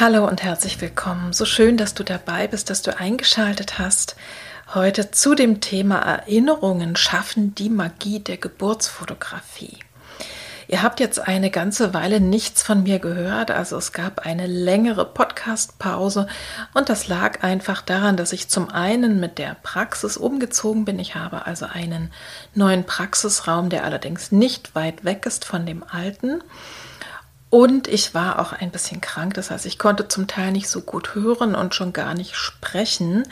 Hallo und herzlich willkommen. So schön, dass du dabei bist, dass du eingeschaltet hast. Heute zu dem Thema Erinnerungen schaffen die Magie der Geburtsfotografie. Ihr habt jetzt eine ganze Weile nichts von mir gehört, also es gab eine längere Podcast-Pause und das lag einfach daran, dass ich zum einen mit der Praxis umgezogen bin. Ich habe also einen neuen Praxisraum, der allerdings nicht weit weg ist von dem alten. Und ich war auch ein bisschen krank, das heißt, ich konnte zum Teil nicht so gut hören und schon gar nicht sprechen.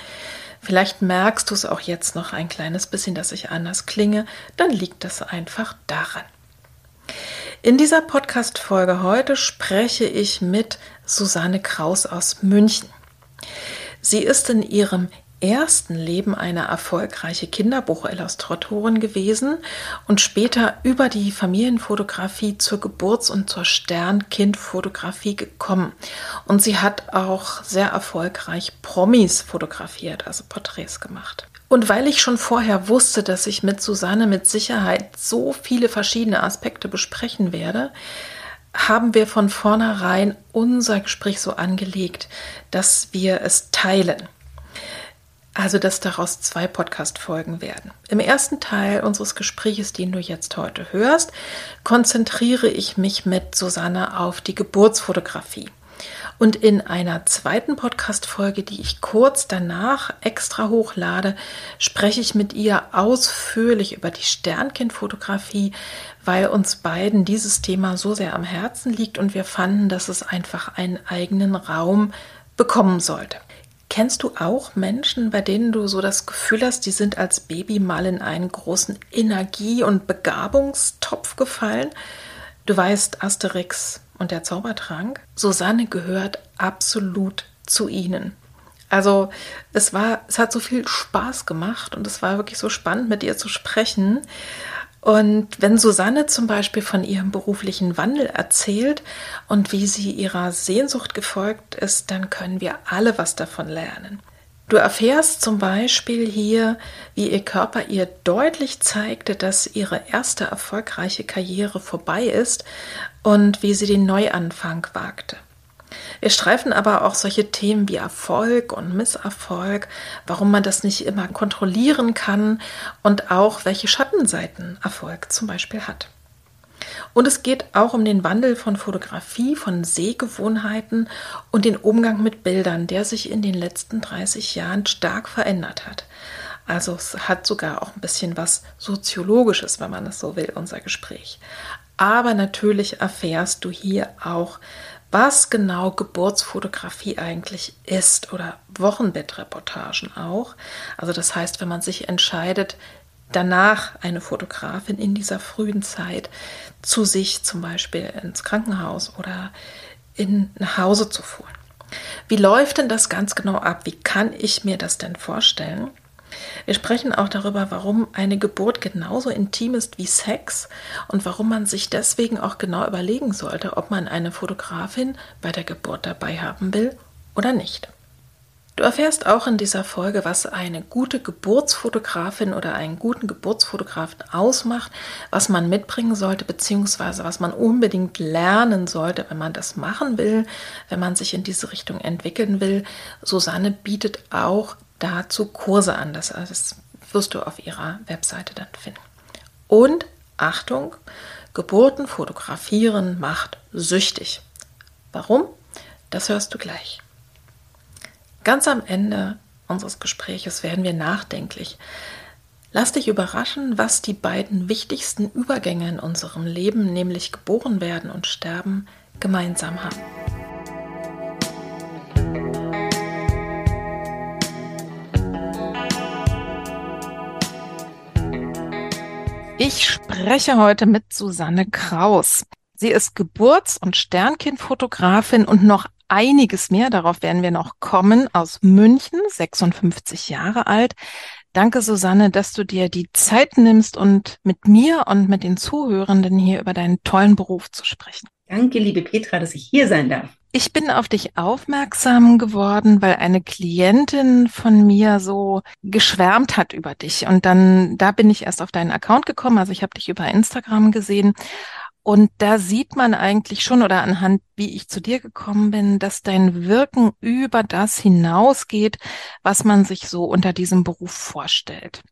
Vielleicht merkst du es auch jetzt noch ein kleines bisschen, dass ich anders klinge, dann liegt das einfach daran. In dieser Podcast-Folge heute spreche ich mit Susanne Kraus aus München. Sie ist in ihrem ersten Leben eine erfolgreiche Kinderbuchillustratorin gewesen und später über die Familienfotografie zur Geburts- und zur Sternkindfotografie gekommen. Und sie hat auch sehr erfolgreich Promis fotografiert, also Porträts gemacht. Und weil ich schon vorher wusste, dass ich mit Susanne mit Sicherheit so viele verschiedene Aspekte besprechen werde, haben wir von vornherein unser Gespräch so angelegt, dass wir es teilen. Also, dass daraus zwei Podcast-Folgen werden. Im ersten Teil unseres Gesprächs, den du jetzt heute hörst, konzentriere ich mich mit Susanne auf die Geburtsfotografie. Und in einer zweiten Podcast-Folge, die ich kurz danach extra hochlade, spreche ich mit ihr ausführlich über die Sternkindfotografie, weil uns beiden dieses Thema so sehr am Herzen liegt und wir fanden, dass es einfach einen eigenen Raum bekommen sollte. Kennst du auch Menschen, bei denen du so das Gefühl hast, die sind als Baby mal in einen großen Energie- und Begabungstopf gefallen? Du weißt, Asterix und der Zaubertrank. Susanne gehört absolut zu ihnen. Also es war, es hat so viel Spaß gemacht und es war wirklich so spannend, mit ihr zu sprechen. Und wenn Susanne zum Beispiel von ihrem beruflichen Wandel erzählt und wie sie ihrer Sehnsucht gefolgt ist, dann können wir alle was davon lernen. Du erfährst zum Beispiel hier, wie ihr Körper ihr deutlich zeigte, dass ihre erste erfolgreiche Karriere vorbei ist und wie sie den Neuanfang wagte. Wir streifen aber auch solche Themen wie Erfolg und Misserfolg, warum man das nicht immer kontrollieren kann und auch welche Schattenseiten Erfolg zum Beispiel hat. Und es geht auch um den Wandel von Fotografie, von Sehgewohnheiten und den Umgang mit Bildern, der sich in den letzten 30 Jahren stark verändert hat. Also es hat sogar auch ein bisschen was Soziologisches, wenn man es so will, unser Gespräch. Aber natürlich erfährst du hier auch, was genau Geburtsfotografie eigentlich ist oder Wochenbettreportagen auch. Also das heißt, wenn man sich entscheidet, danach eine Fotografin in dieser frühen Zeit zu sich zum Beispiel ins Krankenhaus oder in nach Hause zu holen. Wie läuft denn das ganz genau ab? Wie kann ich mir das denn vorstellen? Wir sprechen auch darüber, warum eine Geburt genauso intim ist wie Sex und warum man sich deswegen auch genau überlegen sollte, ob man eine Fotografin bei der Geburt dabei haben will oder nicht. Du erfährst auch in dieser Folge, was eine gute Geburtsfotografin oder einen guten Geburtsfotografen ausmacht, was man mitbringen sollte, beziehungsweise was man unbedingt lernen sollte, wenn man das machen will, wenn man sich in diese Richtung entwickeln will. Susanne bietet auch dazu Kurse an. Das, das wirst du auf ihrer Webseite dann finden. Und Achtung, Geburten fotografieren macht süchtig. Warum? Das hörst du gleich. Ganz am Ende unseres Gespräches werden wir nachdenklich. Lass dich überraschen, was die beiden wichtigsten Übergänge in unserem Leben, nämlich geboren werden und sterben, gemeinsam haben. Ich spreche heute mit Susanne Kraus. Sie ist Geburts- und Sternkindfotografin und noch einiges mehr, darauf werden wir noch kommen, aus München, 56 Jahre alt. Danke, Susanne, dass du dir die Zeit nimmst und mit mir und mit den Zuhörenden hier über deinen tollen Beruf zu sprechen. Danke, liebe Petra, dass ich hier sein darf. Ich bin auf dich aufmerksam geworden, weil eine Klientin von mir so geschwärmt hat über dich. Und dann, da bin ich erst auf deinen Account gekommen. Also ich habe dich über Instagram gesehen. Und da sieht man eigentlich schon oder anhand, wie ich zu dir gekommen bin, dass dein Wirken über das hinausgeht, was man sich so unter diesem Beruf vorstellt.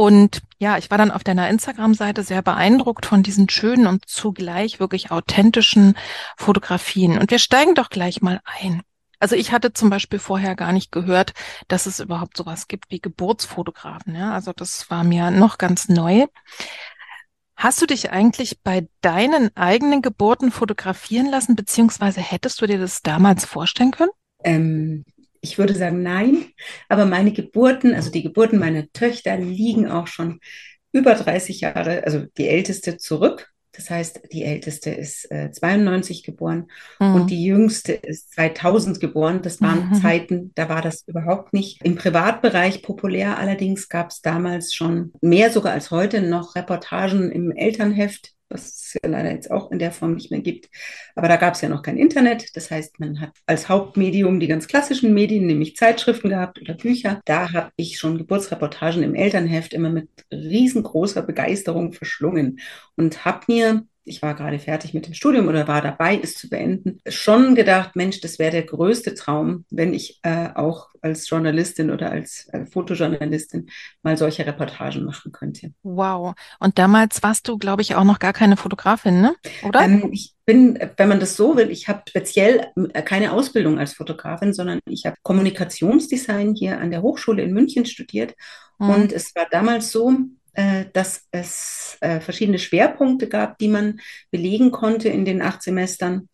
Und ja, ich war dann auf deiner Instagram-Seite sehr beeindruckt von diesen schönen und zugleich wirklich authentischen Fotografien. Und wir steigen doch gleich mal ein. Also ich hatte zum Beispiel vorher gar nicht gehört, dass es überhaupt sowas gibt wie Geburtsfotografen. Ja, also das war mir noch ganz neu. Hast du dich eigentlich bei deinen eigenen Geburten fotografieren lassen, beziehungsweise hättest du dir das damals vorstellen können? Ähm, ich würde sagen nein, aber meine Geburten, also die Geburten meiner Töchter liegen auch schon über 30 Jahre, also die älteste zurück. Das heißt, die älteste ist äh, 92 geboren mhm. und die jüngste ist 2000 geboren. Das waren mhm. Zeiten, da war das überhaupt nicht im Privatbereich populär. Allerdings gab es damals schon mehr sogar als heute noch Reportagen im Elternheft was es ja leider jetzt auch in der Form nicht mehr gibt. Aber da gab es ja noch kein Internet. Das heißt, man hat als Hauptmedium die ganz klassischen Medien, nämlich Zeitschriften gehabt oder Bücher. Da habe ich schon Geburtsreportagen im Elternheft immer mit riesengroßer Begeisterung verschlungen und habe mir ich war gerade fertig mit dem Studium oder war dabei, es zu beenden, schon gedacht, Mensch, das wäre der größte Traum, wenn ich äh, auch als Journalistin oder als äh, Fotojournalistin mal solche Reportagen machen könnte. Wow. Und damals warst du, glaube ich, auch noch gar keine Fotografin, ne? oder? Ähm, ich bin, wenn man das so will, ich habe speziell äh, keine Ausbildung als Fotografin, sondern ich habe Kommunikationsdesign hier an der Hochschule in München studiert. Mhm. Und es war damals so, dass es äh, verschiedene Schwerpunkte gab, die man belegen konnte in den acht Semestern.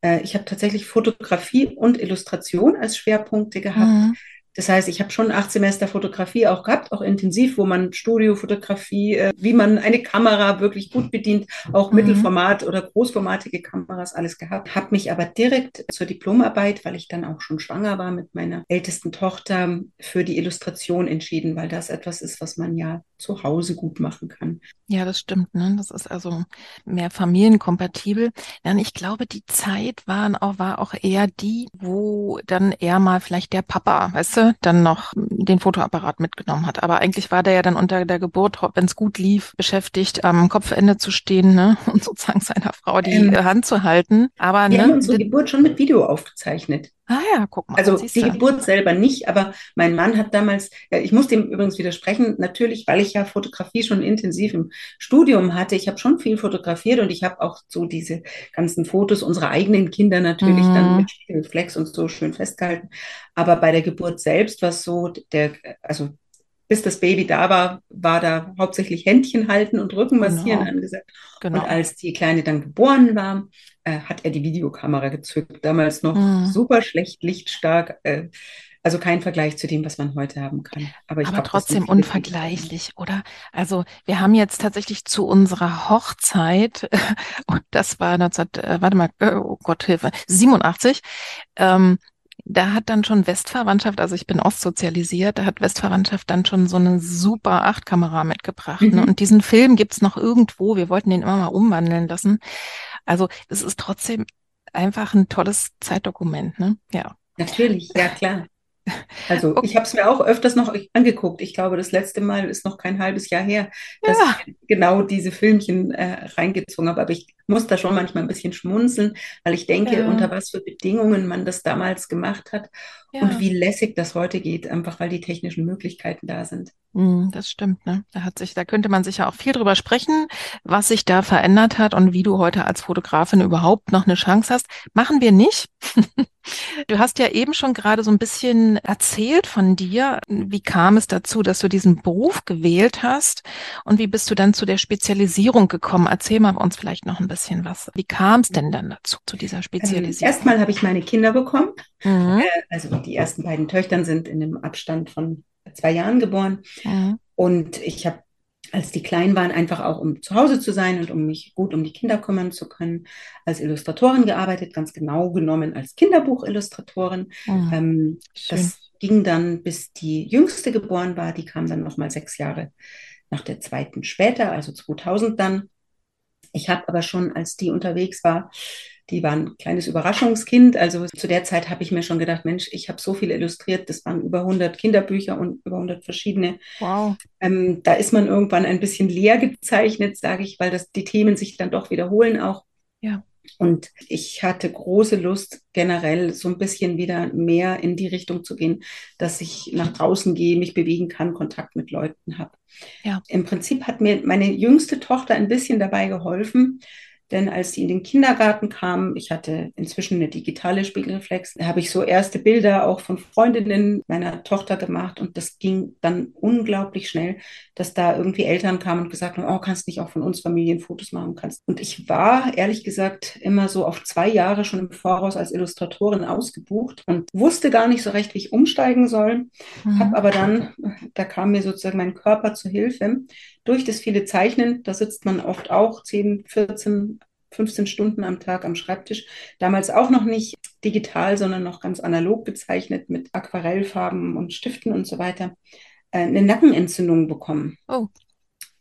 Äh, ich habe tatsächlich Fotografie und Illustration als Schwerpunkte gehabt. Mhm. Das heißt, ich habe schon acht Semester Fotografie auch gehabt, auch intensiv, wo man Studiofotografie, äh, wie man eine Kamera wirklich gut bedient, auch mhm. Mittelformat oder großformatige Kameras alles gehabt. Habe mich aber direkt zur Diplomarbeit, weil ich dann auch schon schwanger war mit meiner ältesten Tochter, für die Illustration entschieden, weil das etwas ist, was man ja zu Hause gut machen kann. Ja, das stimmt. Ne? Das ist also mehr familienkompatibel. Dann ich glaube, die Zeit war auch, war auch eher die, wo dann eher mal vielleicht der Papa, weißt du, dann noch den Fotoapparat mitgenommen hat. Aber eigentlich war der ja dann unter der Geburt, wenn es gut lief, beschäftigt, am Kopfende zu stehen ne? und sozusagen seiner Frau die ähm, Hand zu halten. Aber wir ne, haben unsere Geburt schon mit Video aufgezeichnet. Ah ja, guck mal. Also die Geburt selber nicht, aber mein Mann hat damals, ich muss dem übrigens widersprechen, natürlich, weil ich ja Fotografie schon intensiv im Studium hatte. Ich habe schon viel fotografiert und ich habe auch so diese ganzen Fotos unserer eigenen Kinder natürlich mhm. dann mit Reflex und so schön festgehalten. Aber bei der Geburt selbst war so der, also bis das Baby da war, war da hauptsächlich Händchen halten und Rücken massieren genau. angesagt. Genau. Und als die Kleine dann geboren war, äh, hat er die Videokamera gezückt. Damals noch mhm. super schlecht, lichtstark. Äh, also kein Vergleich zu dem, was man heute haben kann. Aber, ich Aber glaub, trotzdem unvergleichlich, oder? Also wir haben jetzt tatsächlich zu unserer Hochzeit, und das war 19, äh, warte mal, oh Gott, Hilfe, 87, ähm, da hat dann schon Westverwandtschaft, also ich bin ostsozialisiert, da hat Westverwandtschaft dann schon so eine super Achtkamera mitgebracht. Ne? Mhm. Ne? Und diesen Film gibt's noch irgendwo. Wir wollten den immer mal umwandeln lassen. Also es ist trotzdem einfach ein tolles Zeitdokument, ne? Ja. Natürlich, ja klar. Also okay. ich habe es mir auch öfters noch angeguckt. Ich glaube, das letzte Mal ist noch kein halbes Jahr her, dass ja. ich genau diese Filmchen äh, reingezogen habe. Aber ich muss da schon manchmal ein bisschen schmunzeln, weil ich denke, ja. unter was für Bedingungen man das damals gemacht hat ja. und wie lässig das heute geht, einfach weil die technischen Möglichkeiten da sind. Mm, das stimmt, ne? Da hat sich, da könnte man sicher auch viel drüber sprechen, was sich da verändert hat und wie du heute als Fotografin überhaupt noch eine Chance hast. Machen wir nicht. Du hast ja eben schon gerade so ein bisschen erzählt von dir. Wie kam es dazu, dass du diesen Beruf gewählt hast? Und wie bist du dann zu der Spezialisierung gekommen? Erzähl mal uns vielleicht noch ein bisschen was. Wie kam es denn dann dazu, zu dieser ähm, Spezialisierung? Erstmal habe ich meine Kinder bekommen. Mhm. Äh, also die ersten beiden Töchtern sind in einem Abstand von zwei Jahren geboren. Mhm. Und ich habe, als die klein waren, einfach auch um zu Hause zu sein und um mich gut um die Kinder kümmern zu können, als Illustratorin gearbeitet, ganz genau genommen als Kinderbuchillustratorin. Mhm. Ähm, das ging dann, bis die jüngste geboren war. Die kam dann nochmal sechs Jahre nach der zweiten später, also 2000 dann. Ich habe aber schon, als die unterwegs war, die war ein kleines Überraschungskind. Also zu der Zeit habe ich mir schon gedacht, Mensch, ich habe so viel illustriert. Das waren über 100 Kinderbücher und über 100 verschiedene. Wow. Ähm, da ist man irgendwann ein bisschen leer gezeichnet, sage ich, weil das, die Themen sich dann doch wiederholen auch. Ja. Und ich hatte große Lust, generell so ein bisschen wieder mehr in die Richtung zu gehen, dass ich nach draußen gehe, mich bewegen kann, Kontakt mit Leuten habe. Ja. Im Prinzip hat mir meine jüngste Tochter ein bisschen dabei geholfen, denn als sie in den Kindergarten kam, ich hatte inzwischen eine digitale Spiegelreflex, habe ich so erste Bilder auch von Freundinnen meiner Tochter gemacht und das ging dann unglaublich schnell, dass da irgendwie Eltern kamen und gesagt haben, oh, kannst nicht auch von uns Familienfotos machen kannst. Und ich war ehrlich gesagt immer so auf zwei Jahre schon im Voraus als Illustratorin ausgebucht und wusste gar nicht so recht, wie ich umsteigen soll. Mhm. Habe aber dann, da kam mir sozusagen mein Körper zu Hilfe durch das viele Zeichnen, da sitzt man oft auch 10, 14, 15 Stunden am Tag am Schreibtisch. Damals auch noch nicht digital, sondern noch ganz analog gezeichnet mit Aquarellfarben und Stiften und so weiter. Äh, eine Nackenentzündung bekommen. Oh.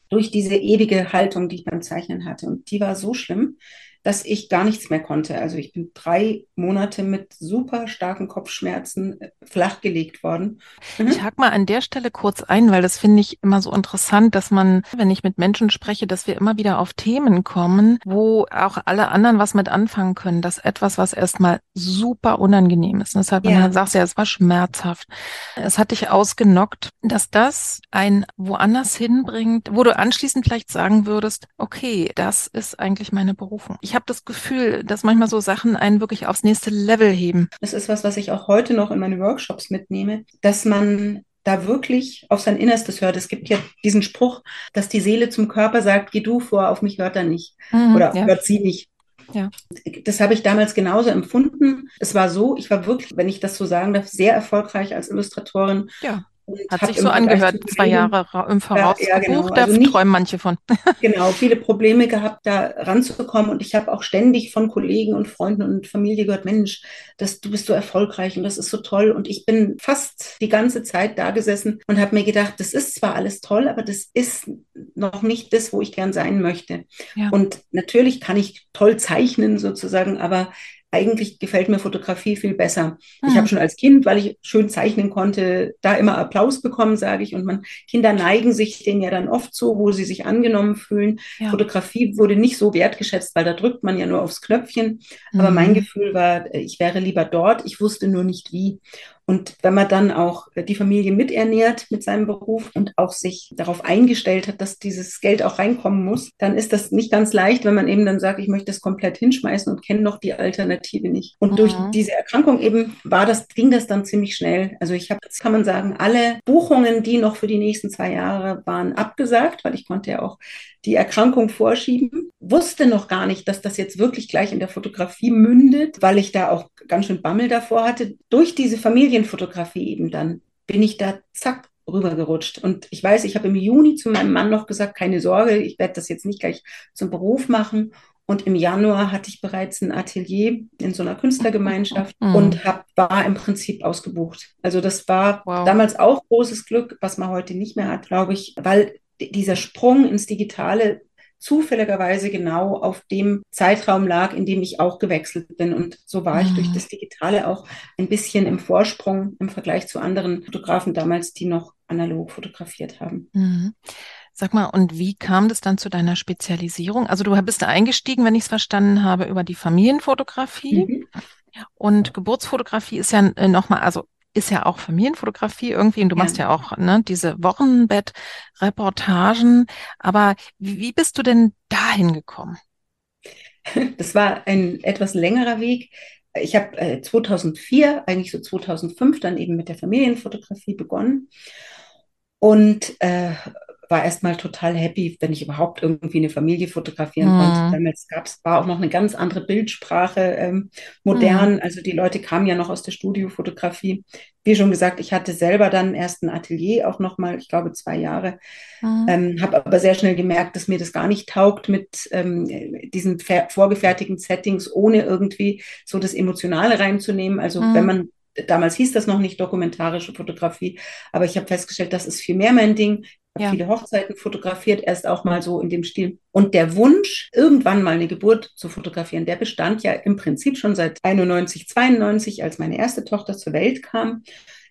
Durch diese ewige Haltung, die ich beim Zeichnen hatte. Und die war so schlimm, dass ich gar nichts mehr konnte. Also ich bin drei Monate mit super starken Kopfschmerzen äh, flachgelegt worden. Mhm. Ich hake mal an der Stelle kurz ein, weil das finde ich immer so interessant, dass man, wenn ich mit Menschen spreche, dass wir immer wieder auf Themen kommen, wo auch alle anderen was mit anfangen können. Das etwas, was erstmal super unangenehm ist. Und deshalb, ja. wenn du sagst, ja, es war schmerzhaft. Es hat dich ausgenockt, dass das ein woanders hinbringt, wo du anschließend vielleicht sagen würdest, okay, das ist eigentlich meine Berufung. Ich habe das Gefühl, dass manchmal so Sachen einen wirklich aufs nächste Level heben. Das ist was, was ich auch heute noch in meine Workshops mitnehme, dass man da wirklich auf sein Innerstes hört. Es gibt ja diesen Spruch, dass die Seele zum Körper sagt, geh du vor, auf mich hört er nicht. Mhm, oder ja. hört sie nicht. Ja. Das habe ich damals genauso empfunden. Es war so, ich war wirklich, wenn ich das so sagen darf, sehr erfolgreich als Illustratorin. Ja. Hat sich so angehört, zwei Jahre im Voraus ja, ja, genau. da also nicht, träumen manche von. genau, viele Probleme gehabt, da ranzukommen. Und ich habe auch ständig von Kollegen und Freunden und Familie gehört, Mensch, das, du bist so erfolgreich und das ist so toll. Und ich bin fast die ganze Zeit da gesessen und habe mir gedacht, das ist zwar alles toll, aber das ist noch nicht das, wo ich gern sein möchte. Ja. Und natürlich kann ich toll zeichnen sozusagen, aber eigentlich gefällt mir Fotografie viel besser. Mhm. Ich habe schon als Kind, weil ich schön zeichnen konnte, da immer Applaus bekommen, sage ich. Und man, Kinder neigen sich den ja dann oft so, wo sie sich angenommen fühlen. Ja. Fotografie wurde nicht so wertgeschätzt, weil da drückt man ja nur aufs Knöpfchen. Mhm. Aber mein hm. Gefühl war, ich wäre lieber dort. Ich wusste nur nicht wie. Und wenn man dann auch die Familie miternährt mit seinem Beruf und auch sich darauf eingestellt hat, dass dieses Geld auch reinkommen muss, dann ist das nicht ganz leicht, wenn man eben dann sagt, ich möchte das komplett hinschmeißen und kenne noch die Alternative nicht. Und mhm. durch diese Erkrankung eben war das, ging das dann ziemlich schnell. Also ich habe, kann man sagen, alle Buchungen, die noch für die nächsten zwei Jahre waren, abgesagt, weil ich konnte ja auch die Erkrankung vorschieben. Wusste noch gar nicht, dass das jetzt wirklich gleich in der Fotografie mündet, weil ich da auch ganz schön Bammel davor hatte. Durch diese Familienfotografie eben dann bin ich da zack rübergerutscht. Und ich weiß, ich habe im Juni zu meinem Mann noch gesagt, keine Sorge, ich werde das jetzt nicht gleich zum Beruf machen. Und im Januar hatte ich bereits ein Atelier in so einer Künstlergemeinschaft mhm. und hab, war im Prinzip ausgebucht. Also das war wow. damals auch großes Glück, was man heute nicht mehr hat, glaube ich, weil dieser Sprung ins Digitale zufälligerweise genau auf dem Zeitraum lag, in dem ich auch gewechselt bin. Und so war ich durch mhm. das Digitale auch ein bisschen im Vorsprung im Vergleich zu anderen Fotografen damals, die noch analog fotografiert haben. Mhm. Sag mal, und wie kam das dann zu deiner Spezialisierung? Also du bist da eingestiegen, wenn ich es verstanden habe, über die Familienfotografie. Mhm. Und Geburtsfotografie ist ja äh, nochmal, also ist ja auch Familienfotografie irgendwie und du ja. machst ja auch ne, diese Wochenbett-Reportagen. Aber wie, wie bist du denn dahin gekommen? Das war ein etwas längerer Weg. Ich habe äh, 2004, eigentlich so 2005, dann eben mit der Familienfotografie begonnen und äh, war erstmal total happy, wenn ich überhaupt irgendwie eine Familie fotografieren mhm. konnte. Damals gab's, war auch noch eine ganz andere Bildsprache ähm, modern. Mhm. Also die Leute kamen ja noch aus der Studiofotografie. Wie schon gesagt, ich hatte selber dann erst ein Atelier, auch noch mal, ich glaube, zwei Jahre. Mhm. Ähm, Habe aber sehr schnell gemerkt, dass mir das gar nicht taugt mit ähm, diesen vorgefertigten Settings, ohne irgendwie so das Emotionale reinzunehmen. Also wenn mhm. man damals hieß das noch nicht dokumentarische Fotografie, aber ich habe festgestellt, das ist viel mehr mein Ding. Ich habe ja. viele Hochzeiten fotografiert, erst auch mal so in dem Stil. Und der Wunsch, irgendwann mal eine Geburt zu fotografieren, der bestand ja im Prinzip schon seit 91, 92, als meine erste Tochter zur Welt kam.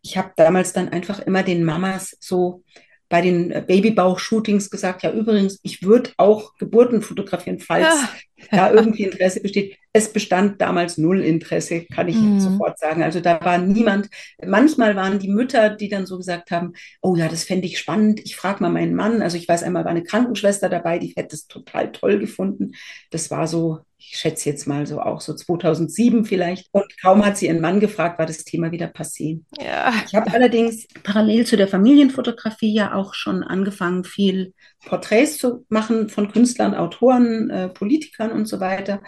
Ich habe damals dann einfach immer den Mamas so bei den Babybauch-Shootings gesagt, ja übrigens, ich würde auch Geburten fotografieren, falls ja. da irgendwie Interesse besteht. Es bestand damals null Interesse, kann ich mhm. sofort sagen. Also da war niemand. Manchmal waren die Mütter, die dann so gesagt haben, oh ja, das fände ich spannend. Ich frage mal meinen Mann. Also ich weiß einmal, war eine Krankenschwester dabei, die hätte es total toll gefunden. Das war so, ich schätze jetzt mal so auch so 2007 vielleicht. Und kaum hat sie ihren Mann gefragt, war das Thema wieder passé. Ja. Ich habe allerdings parallel zu der Familienfotografie ja auch schon angefangen, viel Porträts zu machen von Künstlern, Autoren, äh, Politikern und so weiter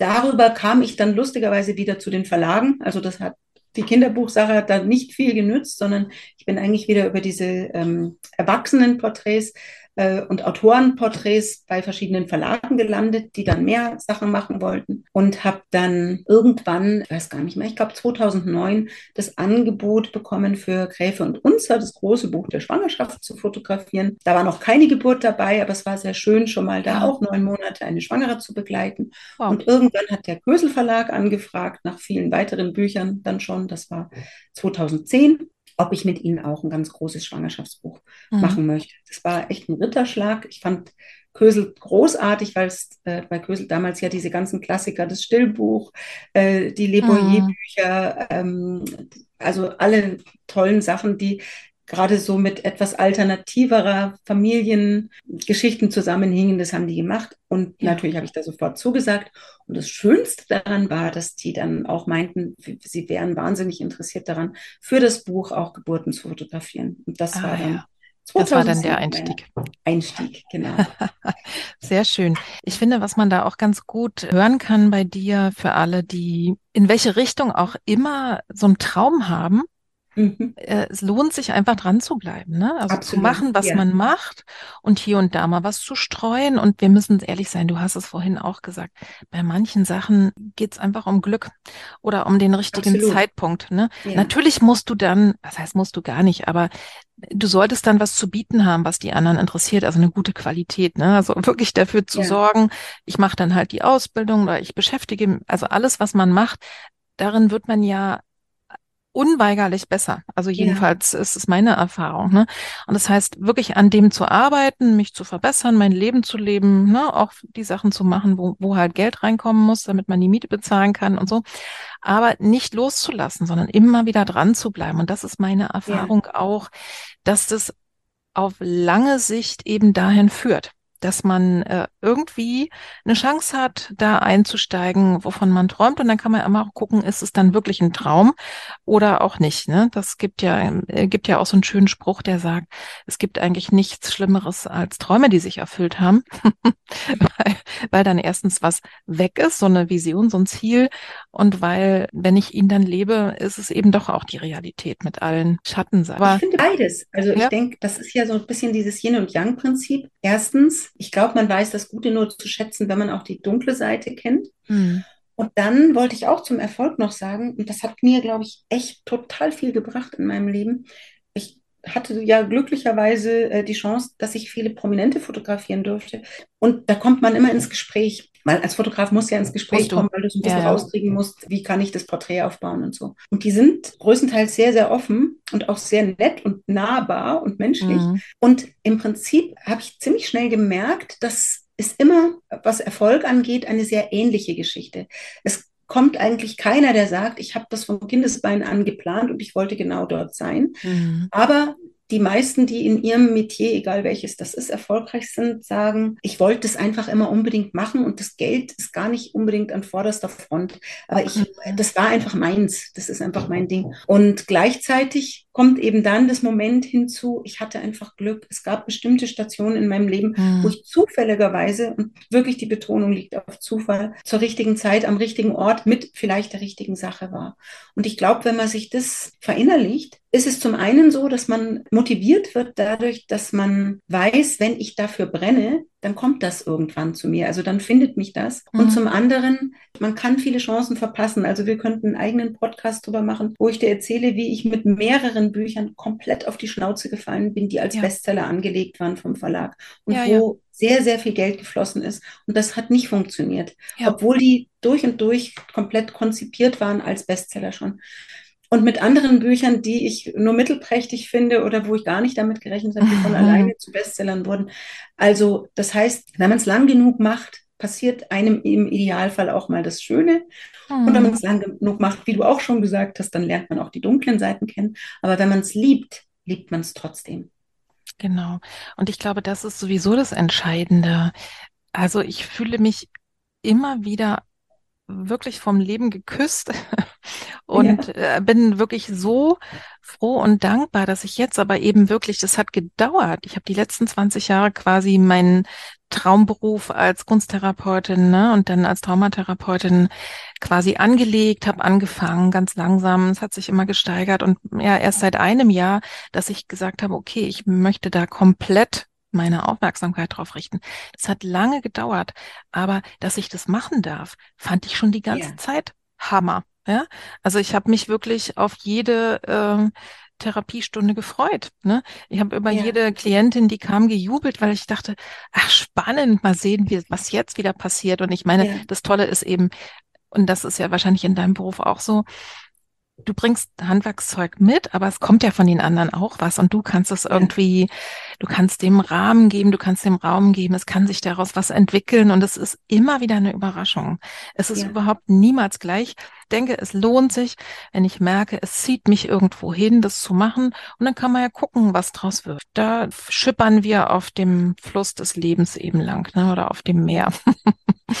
darüber kam ich dann lustigerweise wieder zu den Verlagen. Also das hat die Kinderbuchsache hat da nicht viel genützt, sondern ich bin eigentlich wieder über diese ähm, Erwachsenenporträts äh, und Autorenporträts bei verschiedenen Verlagen gelandet, die dann mehr Sachen machen wollten und habe dann irgendwann, ich weiß gar nicht mehr, ich glaube 2009, das Angebot bekommen für Gräfe und Unzer, das große Buch der Schwangerschaft zu fotografieren. Da war noch keine Geburt dabei, aber es war sehr schön, schon mal da auch neun Monate eine Schwangere zu begleiten. Wow. Und irgendwann hat der Kösel Verlag angefragt, nach vielen weiteren Büchern dann schon, das war 2010 ob ich mit ihnen auch ein ganz großes Schwangerschaftsbuch mhm. machen möchte. Das war echt ein Ritterschlag. Ich fand Kösel großartig, weil es äh, bei Kösel damals ja diese ganzen Klassiker, das Stillbuch, äh, die Le Boyer-Bücher, mhm. ähm, also alle tollen Sachen, die gerade so mit etwas alternativerer Familiengeschichten zusammenhingen. Das haben die gemacht. Und ja. natürlich habe ich da sofort zugesagt. Und das Schönste daran war, dass die dann auch meinten, sie wären wahnsinnig interessiert daran, für das Buch auch Geburten zu fotografieren. Und das ah, war dann. Ja. Das war dann der Einstieg. Einstieg, genau. Sehr schön. Ich finde, was man da auch ganz gut hören kann bei dir für alle, die in welche Richtung auch immer so einen Traum haben, Mhm. Äh, es lohnt sich einfach dran zu bleiben, ne? Also Absolut, zu machen, was ja. man macht und hier und da mal was zu streuen. Und wir müssen ehrlich sein, du hast es vorhin auch gesagt, bei manchen Sachen geht es einfach um Glück oder um den richtigen Absolut. Zeitpunkt. Ne? Ja. Natürlich musst du dann, was heißt musst du gar nicht, aber du solltest dann was zu bieten haben, was die anderen interessiert, also eine gute Qualität, ne? Also wirklich dafür zu ja. sorgen, ich mache dann halt die Ausbildung oder ich beschäftige, also alles, was man macht, darin wird man ja unweigerlich besser. Also jedenfalls ja. ist es meine Erfahrung. Ne? Und das heißt, wirklich an dem zu arbeiten, mich zu verbessern, mein Leben zu leben, ne? auch die Sachen zu machen, wo, wo halt Geld reinkommen muss, damit man die Miete bezahlen kann und so. Aber nicht loszulassen, sondern immer wieder dran zu bleiben. Und das ist meine Erfahrung ja. auch, dass das auf lange Sicht eben dahin führt dass man äh, irgendwie eine Chance hat, da einzusteigen, wovon man träumt. Und dann kann man immer auch gucken, ist es dann wirklich ein Traum oder auch nicht. Ne? Das gibt ja, äh, gibt ja auch so einen schönen Spruch, der sagt, es gibt eigentlich nichts Schlimmeres als Träume, die sich erfüllt haben, weil, weil dann erstens was weg ist, so eine Vision, so ein Ziel. Und weil, wenn ich ihn dann lebe, ist es eben doch auch die Realität mit allen Schattenseiten. Ich finde beides. Also ja. ich denke, das ist ja so ein bisschen dieses Yin und Yang-Prinzip. Erstens, ich glaube, man weiß das Gute nur zu schätzen, wenn man auch die dunkle Seite kennt. Mhm. Und dann wollte ich auch zum Erfolg noch sagen, und das hat mir, glaube ich, echt total viel gebracht in meinem Leben. Ich hatte ja glücklicherweise äh, die Chance, dass ich viele Prominente fotografieren durfte. Und da kommt man immer ins Gespräch. Weil als Fotograf muss ja ins Gespräch kommen, weil du so ein bisschen ja, ja. rauskriegen musst, wie kann ich das Porträt aufbauen und so. Und die sind größtenteils sehr, sehr offen und auch sehr nett und nahbar und menschlich. Mhm. Und im Prinzip habe ich ziemlich schnell gemerkt, dass es immer, was Erfolg angeht, eine sehr ähnliche Geschichte. Es kommt eigentlich keiner, der sagt, ich habe das vom Kindesbein an geplant und ich wollte genau dort sein. Mhm. Aber die meisten, die in ihrem Metier, egal welches das ist, erfolgreich sind, sagen, ich wollte es einfach immer unbedingt machen und das Geld ist gar nicht unbedingt an vorderster Front. Aber ich, mhm. das war einfach meins. Das ist einfach mein Ding. Und gleichzeitig kommt eben dann das Moment hinzu, ich hatte einfach Glück. Es gab bestimmte Stationen in meinem Leben, mhm. wo ich zufälligerweise, und wirklich die Betonung liegt auf Zufall, zur richtigen Zeit am richtigen Ort mit vielleicht der richtigen Sache war. Und ich glaube, wenn man sich das verinnerlicht, ist es zum einen so, dass man motiviert wird dadurch, dass man weiß, wenn ich dafür brenne, dann kommt das irgendwann zu mir. Also dann findet mich das. Mhm. Und zum anderen, man kann viele Chancen verpassen. Also wir könnten einen eigenen Podcast drüber machen, wo ich dir erzähle, wie ich mit mehreren Büchern komplett auf die Schnauze gefallen bin, die als ja. Bestseller angelegt waren vom Verlag und ja, wo ja. sehr, sehr viel Geld geflossen ist. Und das hat nicht funktioniert, obwohl die durch und durch komplett konzipiert waren als Bestseller schon. Und mit anderen Büchern, die ich nur mittelprächtig finde oder wo ich gar nicht damit gerechnet habe, die von alleine zu Bestsellern wurden. Also das heißt, wenn man es lang genug macht, passiert einem im Idealfall auch mal das Schöne. Mhm. Und wenn man es lang genug macht, wie du auch schon gesagt hast, dann lernt man auch die dunklen Seiten kennen. Aber wenn man es liebt, liebt man es trotzdem. Genau. Und ich glaube, das ist sowieso das Entscheidende. Also ich fühle mich immer wieder wirklich vom Leben geküsst und ja. äh, bin wirklich so froh und dankbar, dass ich jetzt aber eben wirklich, das hat gedauert. Ich habe die letzten 20 Jahre quasi meinen Traumberuf als Kunsttherapeutin ne, und dann als Traumatherapeutin quasi angelegt, habe angefangen ganz langsam. Es hat sich immer gesteigert und ja erst seit einem Jahr, dass ich gesagt habe, okay, ich möchte da komplett meine Aufmerksamkeit drauf richten. Das hat lange gedauert, aber dass ich das machen darf, fand ich schon die ganze ja. Zeit Hammer. Ja, also ich habe mich wirklich auf jede äh, Therapiestunde gefreut. Ne? Ich habe über ja. jede Klientin, die kam, gejubelt, weil ich dachte, ach spannend, mal sehen, wie, was jetzt wieder passiert. Und ich meine, ja. das Tolle ist eben, und das ist ja wahrscheinlich in deinem Beruf auch so, du bringst Handwerkszeug mit, aber es kommt ja von den anderen auch was und du kannst es irgendwie, du kannst dem Rahmen geben, du kannst dem Raum geben, es kann sich daraus was entwickeln und es ist immer wieder eine Überraschung. Es ist ja. überhaupt niemals gleich. Ich denke, es lohnt sich, wenn ich merke, es zieht mich irgendwo hin, das zu machen und dann kann man ja gucken, was draus wird. Da schippern wir auf dem Fluss des Lebens eben lang ne, oder auf dem Meer.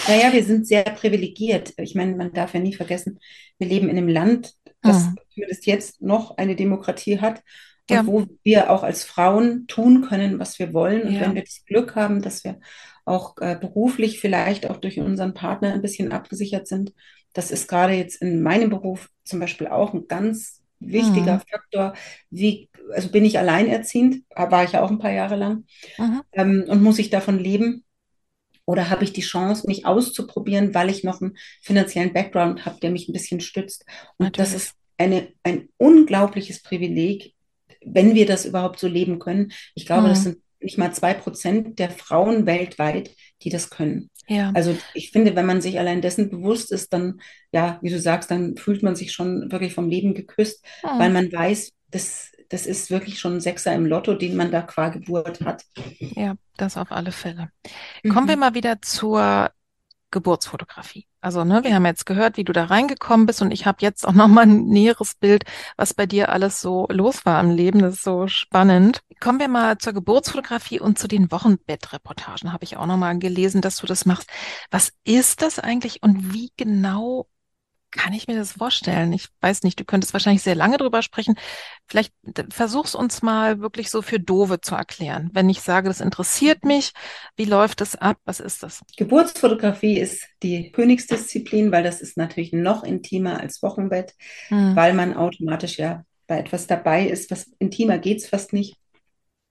Naja, wir sind sehr privilegiert. Ich meine, man darf ja nie vergessen, wir leben in einem Land, das mhm. zumindest jetzt noch eine Demokratie hat und ja. wo wir auch als Frauen tun können, was wir wollen. Und ja. wenn wir das Glück haben, dass wir auch äh, beruflich vielleicht auch durch unseren Partner ein bisschen abgesichert sind, das ist gerade jetzt in meinem Beruf zum Beispiel auch ein ganz wichtiger mhm. Faktor. Wie, also bin ich alleinerziehend, war ich ja auch ein paar Jahre lang, mhm. ähm, und muss ich davon leben? Oder habe ich die Chance, mich auszuprobieren, weil ich noch einen finanziellen Background habe, der mich ein bisschen stützt? Und Natürlich. das ist eine, ein unglaubliches Privileg, wenn wir das überhaupt so leben können. Ich glaube, mhm. das sind nicht mal zwei Prozent der Frauen weltweit, die das können. Ja. Also ich finde, wenn man sich allein dessen bewusst ist, dann, ja, wie du sagst, dann fühlt man sich schon wirklich vom Leben geküsst, mhm. weil man weiß, dass das ist wirklich schon ein Sechser im Lotto, den man da qua Geburt hat. Ja, das auf alle Fälle. Mhm. Kommen wir mal wieder zur Geburtsfotografie. Also, ne, wir haben jetzt gehört, wie du da reingekommen bist und ich habe jetzt auch noch mal ein näheres Bild, was bei dir alles so los war im Leben. Das ist so spannend. Kommen wir mal zur Geburtsfotografie und zu den Wochenbettreportagen. Habe ich auch noch mal gelesen, dass du das machst. Was ist das eigentlich und wie genau kann ich mir das vorstellen? Ich weiß nicht, du könntest wahrscheinlich sehr lange drüber sprechen. Vielleicht versuch's uns mal wirklich so für Dove zu erklären. Wenn ich sage, das interessiert mich, wie läuft das ab? Was ist das? Geburtsfotografie ist die Königsdisziplin, weil das ist natürlich noch intimer als Wochenbett, hm. weil man automatisch ja bei etwas dabei ist. Was intimer geht's fast nicht.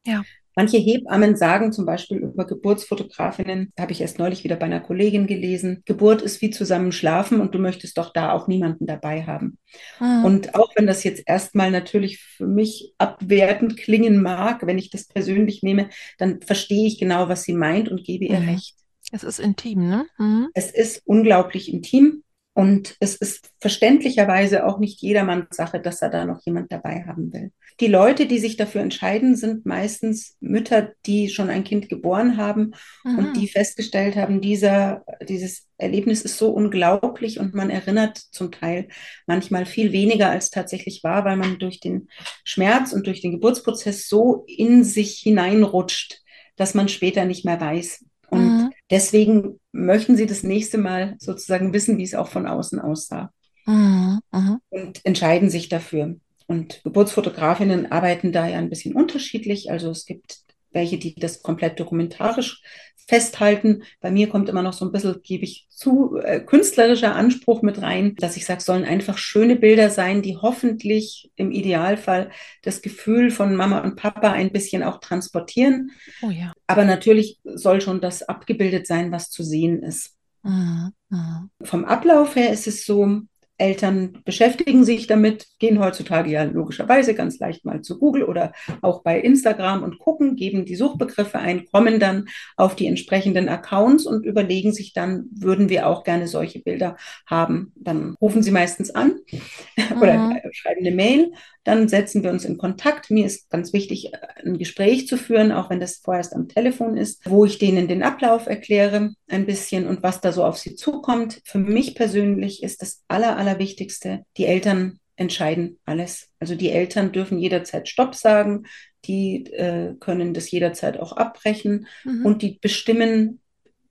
Ja. Manche Hebammen sagen zum Beispiel über Geburtsfotografinnen, habe ich erst neulich wieder bei einer Kollegin gelesen, Geburt ist wie zusammen schlafen und du möchtest doch da auch niemanden dabei haben. Mhm. Und auch wenn das jetzt erstmal natürlich für mich abwertend klingen mag, wenn ich das persönlich nehme, dann verstehe ich genau, was sie meint und gebe ihr mhm. recht. Es ist intim, ne? Mhm. Es ist unglaublich intim. Und es ist verständlicherweise auch nicht jedermanns Sache, dass er da noch jemand dabei haben will. Die Leute, die sich dafür entscheiden, sind meistens Mütter, die schon ein Kind geboren haben mhm. und die festgestellt haben, dieser, dieses Erlebnis ist so unglaublich und man erinnert zum Teil manchmal viel weniger als tatsächlich war, weil man durch den Schmerz und durch den Geburtsprozess so in sich hineinrutscht, dass man später nicht mehr weiß. Und mhm. Deswegen möchten sie das nächste Mal sozusagen wissen, wie es auch von außen aussah. Mhm. Mhm. Und entscheiden sich dafür. Und Geburtsfotografinnen arbeiten da ja ein bisschen unterschiedlich. Also es gibt welche, die das komplett dokumentarisch festhalten. Bei mir kommt immer noch so ein bisschen, gebe ich zu, äh, künstlerischer Anspruch mit rein, dass ich sage, sollen einfach schöne Bilder sein, die hoffentlich im Idealfall das Gefühl von Mama und Papa ein bisschen auch transportieren. Oh ja. Aber natürlich soll schon das abgebildet sein, was zu sehen ist. Mhm. Mhm. Vom Ablauf her ist es so, Eltern beschäftigen sich damit, gehen heutzutage ja logischerweise ganz leicht mal zu Google oder auch bei Instagram und gucken, geben die Suchbegriffe ein, kommen dann auf die entsprechenden Accounts und überlegen sich dann, würden wir auch gerne solche Bilder haben. Dann rufen sie meistens an mhm. oder schreiben eine Mail dann setzen wir uns in Kontakt. Mir ist ganz wichtig, ein Gespräch zu führen, auch wenn das vorerst am Telefon ist, wo ich denen den Ablauf erkläre ein bisschen und was da so auf sie zukommt. Für mich persönlich ist das Aller, Allerwichtigste, die Eltern entscheiden alles. Also die Eltern dürfen jederzeit Stopp sagen, die äh, können das jederzeit auch abbrechen mhm. und die bestimmen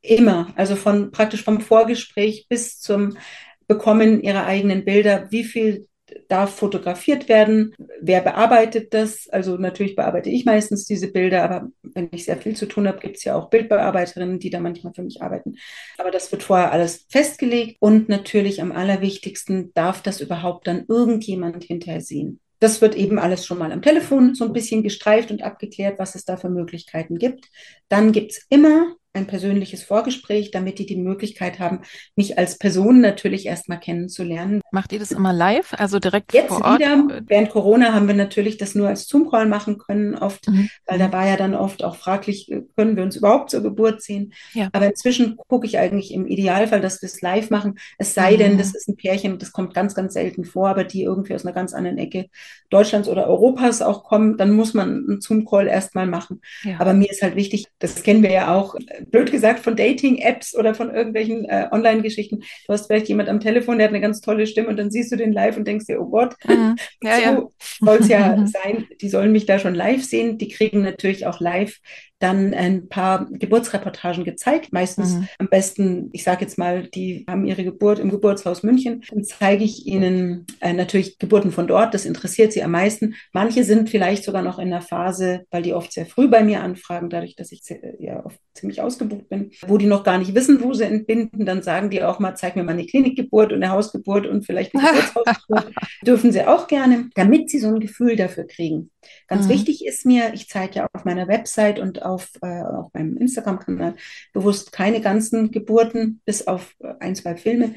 immer, also von praktisch vom Vorgespräch bis zum Bekommen ihrer eigenen Bilder, wie viel darf fotografiert werden. Wer bearbeitet das? Also natürlich bearbeite ich meistens diese Bilder, aber wenn ich sehr viel zu tun habe, gibt es ja auch Bildbearbeiterinnen, die da manchmal für mich arbeiten. Aber das wird vorher alles festgelegt und natürlich am allerwichtigsten darf das überhaupt dann irgendjemand hinterher sehen. Das wird eben alles schon mal am Telefon so ein bisschen gestreift und abgeklärt, was es da für Möglichkeiten gibt. Dann gibt es immer ein persönliches Vorgespräch, damit die die Möglichkeit haben, mich als Person natürlich erstmal kennenzulernen. Macht ihr das immer live, also direkt Jetzt vor Ort? wieder, während Corona haben wir natürlich das nur als Zoom-Call machen können, oft, mhm. weil da war ja dann oft auch fraglich, äh, können wir uns überhaupt zur Geburt sehen? Ja. Aber inzwischen gucke ich eigentlich im Idealfall, dass wir es live machen, es sei mhm. denn, das ist ein Pärchen, das kommt ganz, ganz selten vor, aber die irgendwie aus einer ganz anderen Ecke Deutschlands oder Europas auch kommen, dann muss man einen Zoom-Call erstmal machen. Ja. Aber mir ist halt wichtig, das kennen wir ja auch, blöd gesagt, von Dating-Apps oder von irgendwelchen äh, Online-Geschichten. Du hast vielleicht jemand am Telefon, der hat eine ganz tolle Stimme und dann siehst du den live und denkst dir, oh Gott, mhm. ja, so ja. soll es ja sein. Die sollen mich da schon live sehen. Die kriegen natürlich auch live dann ein paar Geburtsreportagen gezeigt. Meistens mhm. am besten, ich sage jetzt mal, die haben ihre Geburt im Geburtshaus München. Dann zeige ich ihnen äh, natürlich Geburten von dort. Das interessiert sie am meisten. Manche sind vielleicht sogar noch in der Phase, weil die oft sehr früh bei mir anfragen, dadurch, dass ich ja oft ziemlich ausgebucht bin, wo die noch gar nicht wissen, wo sie entbinden. Dann sagen die auch mal, zeig mir mal eine Klinikgeburt und eine Hausgeburt und vielleicht eine Geburtshausgeburt. Dürfen sie auch gerne, damit sie so ein Gefühl dafür kriegen. Ganz mhm. wichtig ist mir, ich zeige ja auf meiner Website und auf, äh, auf meinem Instagram-Kanal bewusst keine ganzen Geburten, bis auf äh, ein, zwei Filme,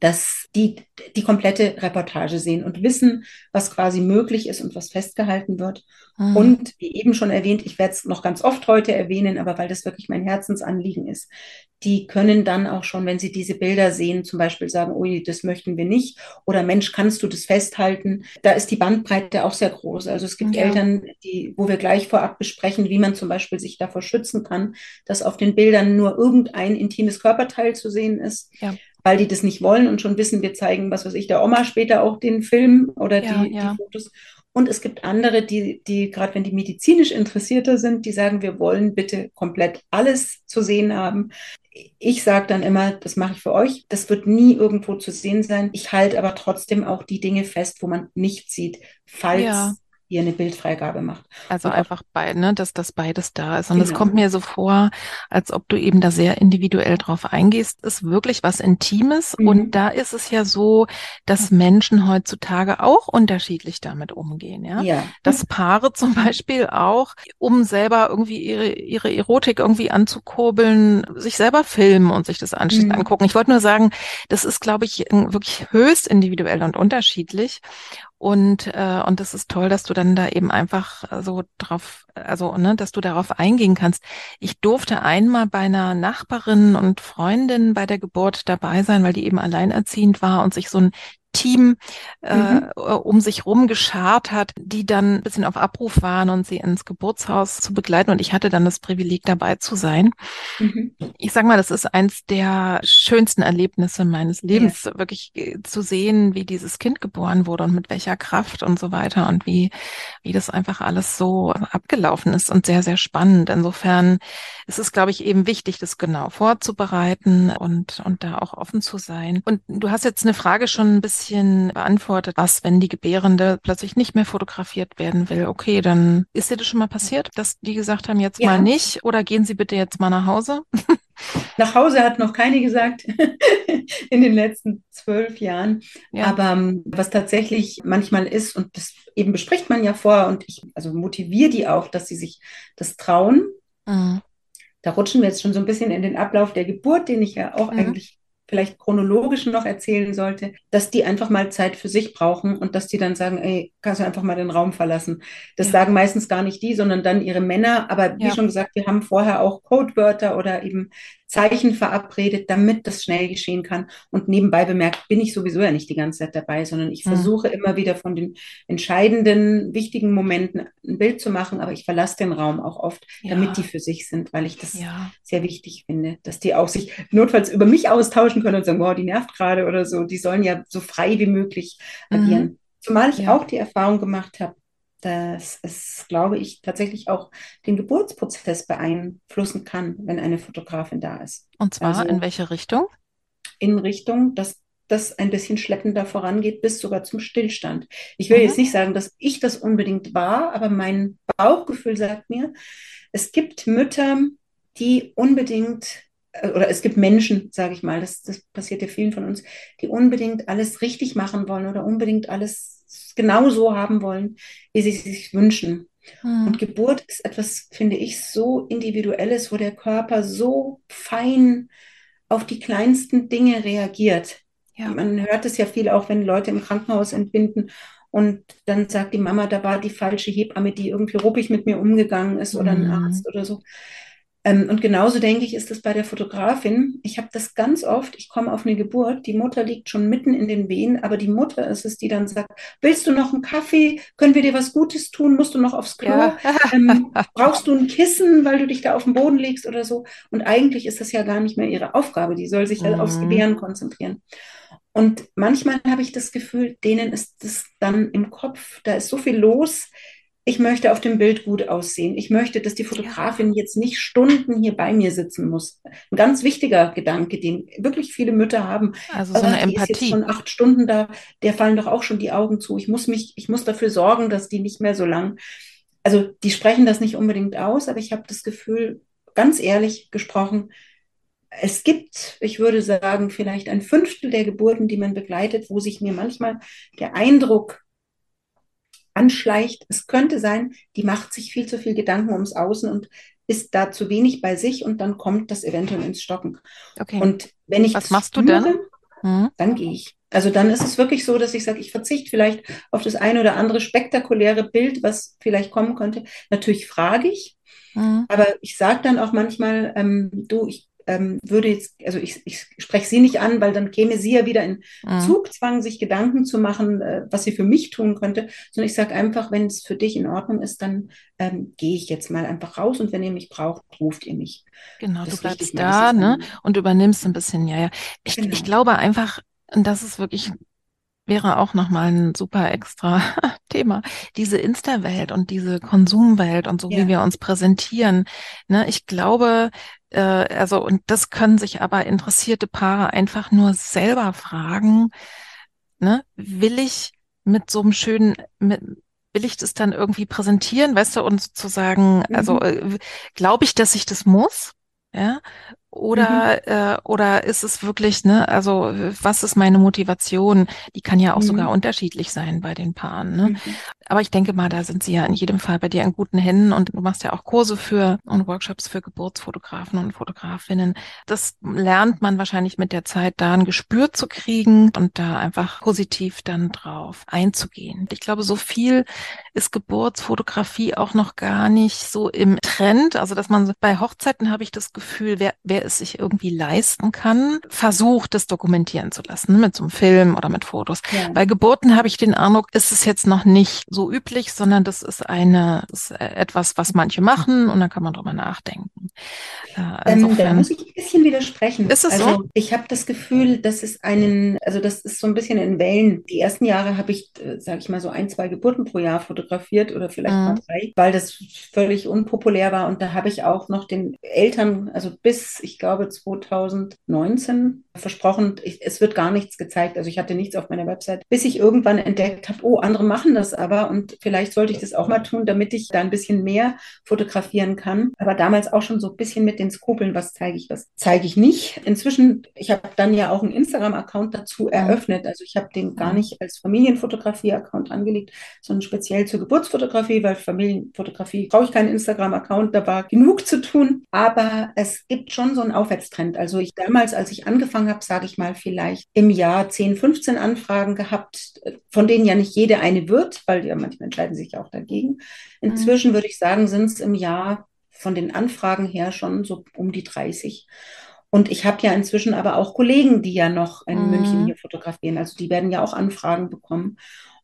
dass die die komplette Reportage sehen und wissen, was quasi möglich ist und was festgehalten wird. Mhm. Und wie eben schon erwähnt, ich werde es noch ganz oft heute erwähnen, aber weil das wirklich mein Herzensanliegen ist, die können dann auch schon, wenn sie diese Bilder sehen, zum Beispiel sagen, ui, das möchten wir nicht. Oder Mensch, kannst du das festhalten? Da ist die Bandbreite auch sehr groß. Also es gibt ja. Eltern, die, wo wir gleich vorab besprechen, wie man zum Beispiel sich davor schützen kann, dass auf den Bildern nur irgendein intimes Körperteil zu sehen ist. Ja weil die das nicht wollen und schon wissen, wir zeigen, was weiß ich, der Oma später auch den Film oder ja, die, ja. die, Fotos. Und es gibt andere, die, die gerade wenn die medizinisch interessierter sind, die sagen, wir wollen bitte komplett alles zu sehen haben. Ich sage dann immer, das mache ich für euch. Das wird nie irgendwo zu sehen sein. Ich halte aber trotzdem auch die Dinge fest, wo man nicht sieht, falls ja ihr eine Bildfreigabe macht. Also einfach beide, ne, dass das beides da ist. Und es genau. kommt mir so vor, als ob du eben da sehr individuell drauf eingehst, ist wirklich was Intimes. Mhm. Und da ist es ja so, dass Menschen heutzutage auch unterschiedlich damit umgehen. Ja? ja. Dass Paare zum Beispiel auch, um selber irgendwie ihre, ihre Erotik irgendwie anzukurbeln, sich selber filmen und sich das anschließend mhm. angucken. Ich wollte nur sagen, das ist, glaube ich, wirklich höchst individuell und unterschiedlich. Und, äh, und das ist toll, dass du dann da eben einfach so drauf, also, ne, dass du darauf eingehen kannst. Ich durfte einmal bei einer Nachbarin und Freundin bei der Geburt dabei sein, weil die eben alleinerziehend war und sich so ein Team äh, mhm. um sich rum geschart hat, die dann ein bisschen auf Abruf waren und sie ins Geburtshaus zu begleiten. Und ich hatte dann das Privileg, dabei zu sein. Mhm. Ich sag mal, das ist eins der schönsten Erlebnisse meines Lebens, ja. wirklich äh, zu sehen, wie dieses Kind geboren wurde und mit welcher Kraft und so weiter und wie, wie das einfach alles so abgelaufen ist und sehr, sehr spannend. Insofern ist es, glaube ich, eben wichtig, das genau vorzubereiten und, und da auch offen zu sein. Und du hast jetzt eine Frage schon ein bisschen bisschen beantwortet, was, wenn die Gebärende plötzlich nicht mehr fotografiert werden will. Okay, dann ist dir das schon mal passiert, dass die gesagt haben, jetzt ja. mal nicht oder gehen Sie bitte jetzt mal nach Hause? Nach Hause hat noch keine gesagt in den letzten zwölf Jahren. Ja. Aber ähm, was tatsächlich manchmal ist, und das eben bespricht man ja vor, und ich also motiviere die auch, dass sie sich das trauen. Mhm. Da rutschen wir jetzt schon so ein bisschen in den Ablauf der Geburt, den ich ja auch mhm. eigentlich vielleicht chronologisch noch erzählen sollte, dass die einfach mal Zeit für sich brauchen und dass die dann sagen, ey, kannst du einfach mal den Raum verlassen. Das ja. sagen meistens gar nicht die, sondern dann ihre Männer. Aber wie ja. schon gesagt, wir haben vorher auch Codewörter oder eben Zeichen verabredet, damit das schnell geschehen kann. Und nebenbei bemerkt, bin ich sowieso ja nicht die ganze Zeit dabei, sondern ich mhm. versuche immer wieder von den entscheidenden, wichtigen Momenten ein Bild zu machen, aber ich verlasse den Raum auch oft, ja. damit die für sich sind, weil ich das ja. sehr wichtig finde, dass die auch sich notfalls über mich austauschen können und sagen, wow, die nervt gerade oder so. Die sollen ja so frei wie möglich agieren. Mhm. Zumal ich ja. auch die Erfahrung gemacht habe, dass es, glaube ich, tatsächlich auch den Geburtsprozess beeinflussen kann, wenn eine Fotografin da ist. Und zwar also in welche Richtung? In Richtung, dass das ein bisschen schleppender vorangeht, bis sogar zum Stillstand. Ich will mhm. jetzt nicht sagen, dass ich das unbedingt war, aber mein Bauchgefühl sagt mir, es gibt Mütter, die unbedingt äh, oder es gibt Menschen, sage ich mal, das, das passiert ja vielen von uns, die unbedingt alles richtig machen wollen oder unbedingt alles genau so haben wollen, wie sie sich wünschen. Hm. Und Geburt ist etwas, finde ich, so individuelles, wo der Körper so fein auf die kleinsten Dinge reagiert. Ja. Man hört es ja viel auch, wenn Leute im Krankenhaus entbinden und dann sagt die Mama, da war die falsche Hebamme, die irgendwie ruppig mit mir umgegangen ist oder ein mhm. Arzt oder so. Ähm, und genauso denke ich, ist es bei der Fotografin. Ich habe das ganz oft, ich komme auf eine Geburt, die Mutter liegt schon mitten in den Wehen, aber die Mutter ist es, die dann sagt, willst du noch einen Kaffee? Können wir dir was Gutes tun? Musst du noch aufs Klo? Ja. ähm, brauchst du ein Kissen, weil du dich da auf den Boden legst oder so? Und eigentlich ist das ja gar nicht mehr ihre Aufgabe. Die soll sich mhm. halt aufs Gebären konzentrieren. Und manchmal habe ich das Gefühl, denen ist es dann im Kopf, da ist so viel los, ich möchte auf dem Bild gut aussehen. Ich möchte, dass die Fotografin jetzt nicht Stunden hier bei mir sitzen muss. Ein ganz wichtiger Gedanke, den wirklich viele Mütter haben. Also so eine Empathie. Ist jetzt schon acht Stunden da, der fallen doch auch schon die Augen zu. Ich muss mich, ich muss dafür sorgen, dass die nicht mehr so lang. Also die sprechen das nicht unbedingt aus, aber ich habe das Gefühl, ganz ehrlich gesprochen, es gibt, ich würde sagen, vielleicht ein Fünftel der Geburten, die man begleitet, wo sich mir manchmal der Eindruck anschleicht. Es könnte sein, die macht sich viel zu viel Gedanken ums Außen und ist da zu wenig bei sich und dann kommt das eventuell ins Stocken. Okay. Und wenn ich was machst du denn? Hm? Dann gehe ich. Also dann ist es wirklich so, dass ich sage, ich verzichte vielleicht auf das eine oder andere spektakuläre Bild, was vielleicht kommen könnte. Natürlich frage ich, hm. aber ich sage dann auch manchmal, ähm, du, ich ähm, würde jetzt, also ich, ich spreche sie nicht an, weil dann käme sie ja wieder in mhm. Zugzwang, sich Gedanken zu machen, äh, was sie für mich tun könnte, sondern ich sage einfach, wenn es für dich in Ordnung ist, dann ähm, gehe ich jetzt mal einfach raus und wenn ihr mich braucht, ruft ihr mich. Genau, das du bleibst da, ne? Und übernimmst ein bisschen, ja, ja. Ich, genau. ich glaube einfach, und das ist wirklich wäre auch nochmal ein super extra Thema. Diese Insta-Welt und diese Konsumwelt und so, ja. wie wir uns präsentieren. Ne, ich glaube, äh, also, und das können sich aber interessierte Paare einfach nur selber fragen, ne, will ich mit so einem schönen, mit, will ich das dann irgendwie präsentieren, weißt du, und sozusagen, also, mhm. also äh, glaube ich, dass ich das muss? Ja, oder, mhm. äh, oder ist es wirklich, ne, also was ist meine Motivation? Die kann ja auch mhm. sogar unterschiedlich sein bei den Paaren. Ne? Mhm. Aber ich denke mal, da sind sie ja in jedem Fall bei dir in guten Händen und du machst ja auch Kurse für und Workshops für Geburtsfotografen und Fotografinnen. Das lernt man wahrscheinlich mit der Zeit da ein Gespür zu kriegen und da einfach positiv dann drauf einzugehen. Ich glaube, so viel ist Geburtsfotografie auch noch gar nicht so im Trend. Also, dass man bei Hochzeiten habe ich das Gefühl, wer, wer es sich irgendwie leisten kann, versucht, das dokumentieren zu lassen, ne, mit so einem Film oder mit Fotos. Ja. Bei Geburten habe ich den Eindruck, ist es jetzt noch nicht so üblich, sondern das ist eine, das ist etwas, was manche machen und dann kann man drüber nachdenken. Äh, ähm, da muss ich ein bisschen widersprechen. Ist es also, so? Ich habe das Gefühl, dass es einen, also das ist so ein bisschen in Wellen. Die ersten Jahre habe ich, äh, sage ich mal, so ein, zwei Geburten pro Jahr fotografiert oder vielleicht mhm. mal drei, weil das völlig unpopulär war. Und da habe ich auch noch den Eltern, also bis, ich glaube, 2019 versprochen, ich, es wird gar nichts gezeigt. Also ich hatte nichts auf meiner Website, bis ich irgendwann entdeckt habe, oh, andere machen das aber und vielleicht sollte ich das auch mal tun, damit ich da ein bisschen mehr fotografieren kann. Aber damals auch schon so ein bisschen mit den Skrupeln, was zeige ich, was zeige ich nicht. Inzwischen, ich habe dann ja auch einen Instagram-Account dazu eröffnet. Also ich habe den gar nicht als Familienfotografie-Account angelegt, sondern speziell zur Geburtsfotografie, weil Familienfotografie brauche ich keinen Instagram-Account, da war genug zu tun. Aber es gibt schon so einen Aufwärtstrend. Also ich damals, als ich angefangen habe, sage ich mal, vielleicht im Jahr 10, 15 Anfragen gehabt, von denen ja nicht jede eine wird, weil ja manchmal entscheiden sich auch dagegen. Inzwischen mhm. würde ich sagen, sind es im Jahr von den Anfragen her schon so um die 30. Und ich habe ja inzwischen aber auch Kollegen, die ja noch in mhm. München hier fotografieren. Also die werden ja auch Anfragen bekommen.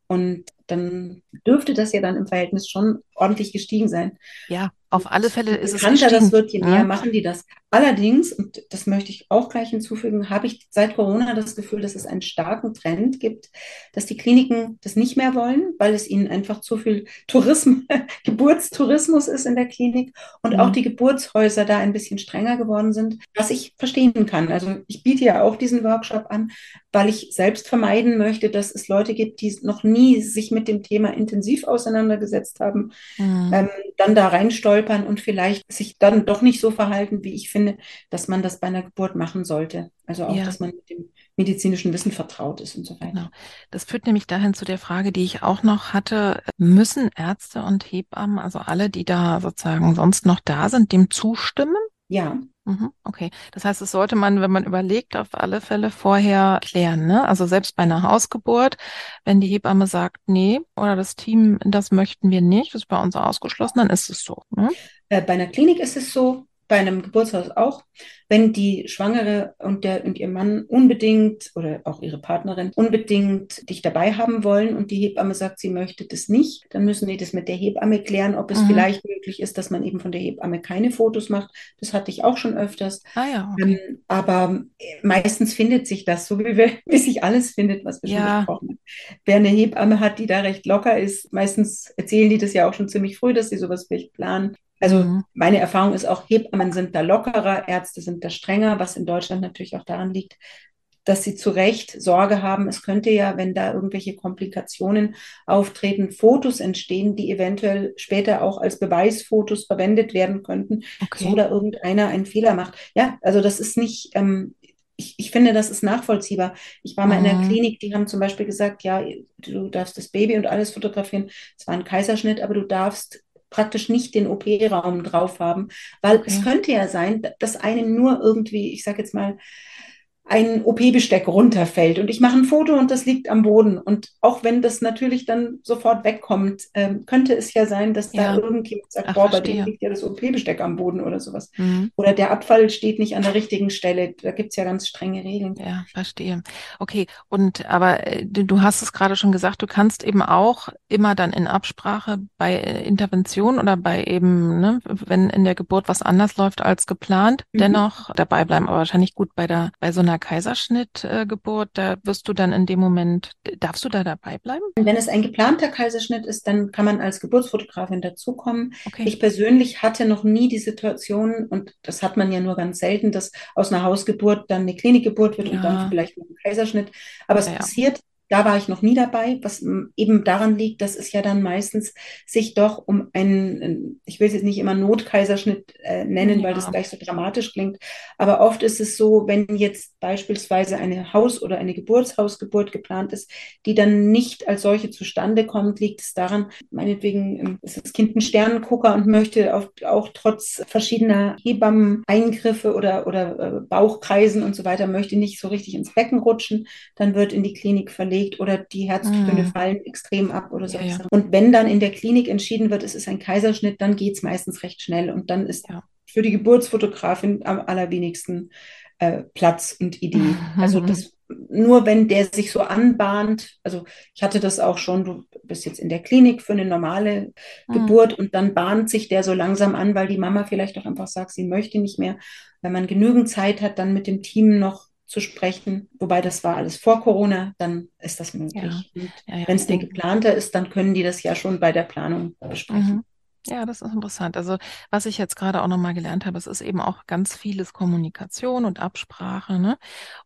Und dann dürfte das ja dann im Verhältnis schon ordentlich gestiegen sein. Ja, auf alle Fälle ist es gestiegen. das wird, je mehr ja. machen die das. Allerdings, und das möchte ich auch gleich hinzufügen, habe ich seit Corona das Gefühl, dass es einen starken Trend gibt, dass die Kliniken das nicht mehr wollen, weil es ihnen einfach zu viel Tourismus, Geburtstourismus ist in der Klinik und mhm. auch die Geburtshäuser da ein bisschen strenger geworden sind, was ich verstehen kann. Also ich biete ja auch diesen Workshop an, weil ich selbst vermeiden möchte, dass es Leute gibt, die noch nie sich mit dem Thema intensiv auseinandergesetzt haben, mhm. ähm, dann da reinstolpern und vielleicht sich dann doch nicht so verhalten, wie ich finde, dass man das bei einer Geburt machen sollte. Also auch, ja. dass man mit dem medizinischen Wissen vertraut ist und so weiter. Genau. Das führt nämlich dahin zu der Frage, die ich auch noch hatte. Müssen Ärzte und Hebammen, also alle, die da sozusagen sonst noch da sind, dem zustimmen? Ja. Mhm, okay, das heißt, das sollte man, wenn man überlegt, auf alle Fälle vorher klären. Ne? Also selbst bei einer Hausgeburt, wenn die Hebamme sagt, nee, oder das Team, das möchten wir nicht, das ist bei uns ausgeschlossen, dann ist es so. Ne? Äh, bei einer Klinik ist es so, bei einem Geburtshaus auch, wenn die Schwangere und, der, und ihr Mann unbedingt oder auch ihre Partnerin unbedingt dich dabei haben wollen und die Hebamme sagt, sie möchte das nicht, dann müssen die das mit der Hebamme klären, ob es mhm. vielleicht möglich ist, dass man eben von der Hebamme keine Fotos macht. Das hatte ich auch schon öfters. Ah, ja, okay. ähm, aber meistens findet sich das, so wie, wir, wie sich alles findet, was wir ja. schon besprochen haben. Wer eine Hebamme hat, die da recht locker ist, meistens erzählen die das ja auch schon ziemlich früh, dass sie sowas vielleicht planen. Also mhm. meine Erfahrung ist auch, Hebammen sind da lockerer, Ärzte sind da strenger, was in Deutschland natürlich auch daran liegt, dass sie zu Recht Sorge haben, es könnte ja, wenn da irgendwelche Komplikationen auftreten, Fotos entstehen, die eventuell später auch als Beweisfotos verwendet werden könnten, okay. so da irgendeiner einen Fehler macht. Ja, also das ist nicht, ähm, ich, ich finde, das ist nachvollziehbar. Ich war mal mhm. in der mhm. Klinik, die haben zum Beispiel gesagt, ja, du darfst das Baby und alles fotografieren. Es war ein Kaiserschnitt, aber du darfst praktisch nicht den OP-Raum drauf haben, weil okay. es könnte ja sein, dass einem nur irgendwie, ich sage jetzt mal, ein OP-Besteck runterfällt und ich mache ein Foto und das liegt am Boden. Und auch wenn das natürlich dann sofort wegkommt, ähm, könnte es ja sein, dass ja. da irgendjemand sagt, Ach, boah, bei dem liegt ja das OP-Besteck am Boden oder sowas. Mhm. Oder der Abfall steht nicht an der richtigen Stelle. Da gibt es ja ganz strenge Regeln. Ja, verstehe. Okay, und aber äh, du hast es gerade schon gesagt, du kannst eben auch immer dann in Absprache bei äh, Intervention oder bei eben, ne, wenn in der Geburt was anders läuft als geplant, mhm. dennoch dabei bleiben, aber wahrscheinlich gut bei der, bei so einer einer Kaiserschnittgeburt, da wirst du dann in dem Moment, darfst du da dabei bleiben? Wenn es ein geplanter Kaiserschnitt ist, dann kann man als Geburtsfotografin dazukommen. Okay. Ich persönlich hatte noch nie die Situation, und das hat man ja nur ganz selten, dass aus einer Hausgeburt dann eine Klinikgeburt wird ja. und dann vielleicht noch ein Kaiserschnitt. Aber es ja, passiert da war ich noch nie dabei, was eben daran liegt, dass es ja dann meistens sich doch um einen, ich will es jetzt nicht immer Notkaiserschnitt äh, nennen, ja. weil das gleich so dramatisch klingt, aber oft ist es so, wenn jetzt beispielsweise eine Haus- oder eine Geburtshausgeburt geplant ist, die dann nicht als solche zustande kommt, liegt es daran, meinetwegen ähm, ist das Kind ein Sternengucker und möchte auch, auch trotz verschiedener Hebammen-Eingriffe oder, oder äh, Bauchkreisen und so weiter, möchte nicht so richtig ins Becken rutschen, dann wird in die Klinik verlegt verlegt oder die Herztöne mm. fallen extrem ab oder so. Ja. Und wenn dann in der Klinik entschieden wird, es ist ein Kaiserschnitt, dann geht es meistens recht schnell und dann ist für die Geburtsfotografin am allerwenigsten äh, Platz und Idee. Mhm. Also das nur wenn der sich so anbahnt, also ich hatte das auch schon, du bist jetzt in der Klinik für eine normale mhm. Geburt und dann bahnt sich der so langsam an, weil die Mama vielleicht auch einfach sagt, sie möchte nicht mehr. Wenn man genügend Zeit hat, dann mit dem Team noch zu sprechen. Wobei das war alles vor Corona, dann ist das möglich. Ja. Ja, ja, Wenn es denn geplanter ist, dann können die das ja schon bei der Planung besprechen. Mhm. Ja, das ist interessant. Also was ich jetzt gerade auch nochmal gelernt habe, es ist eben auch ganz vieles Kommunikation und Absprache. Ne?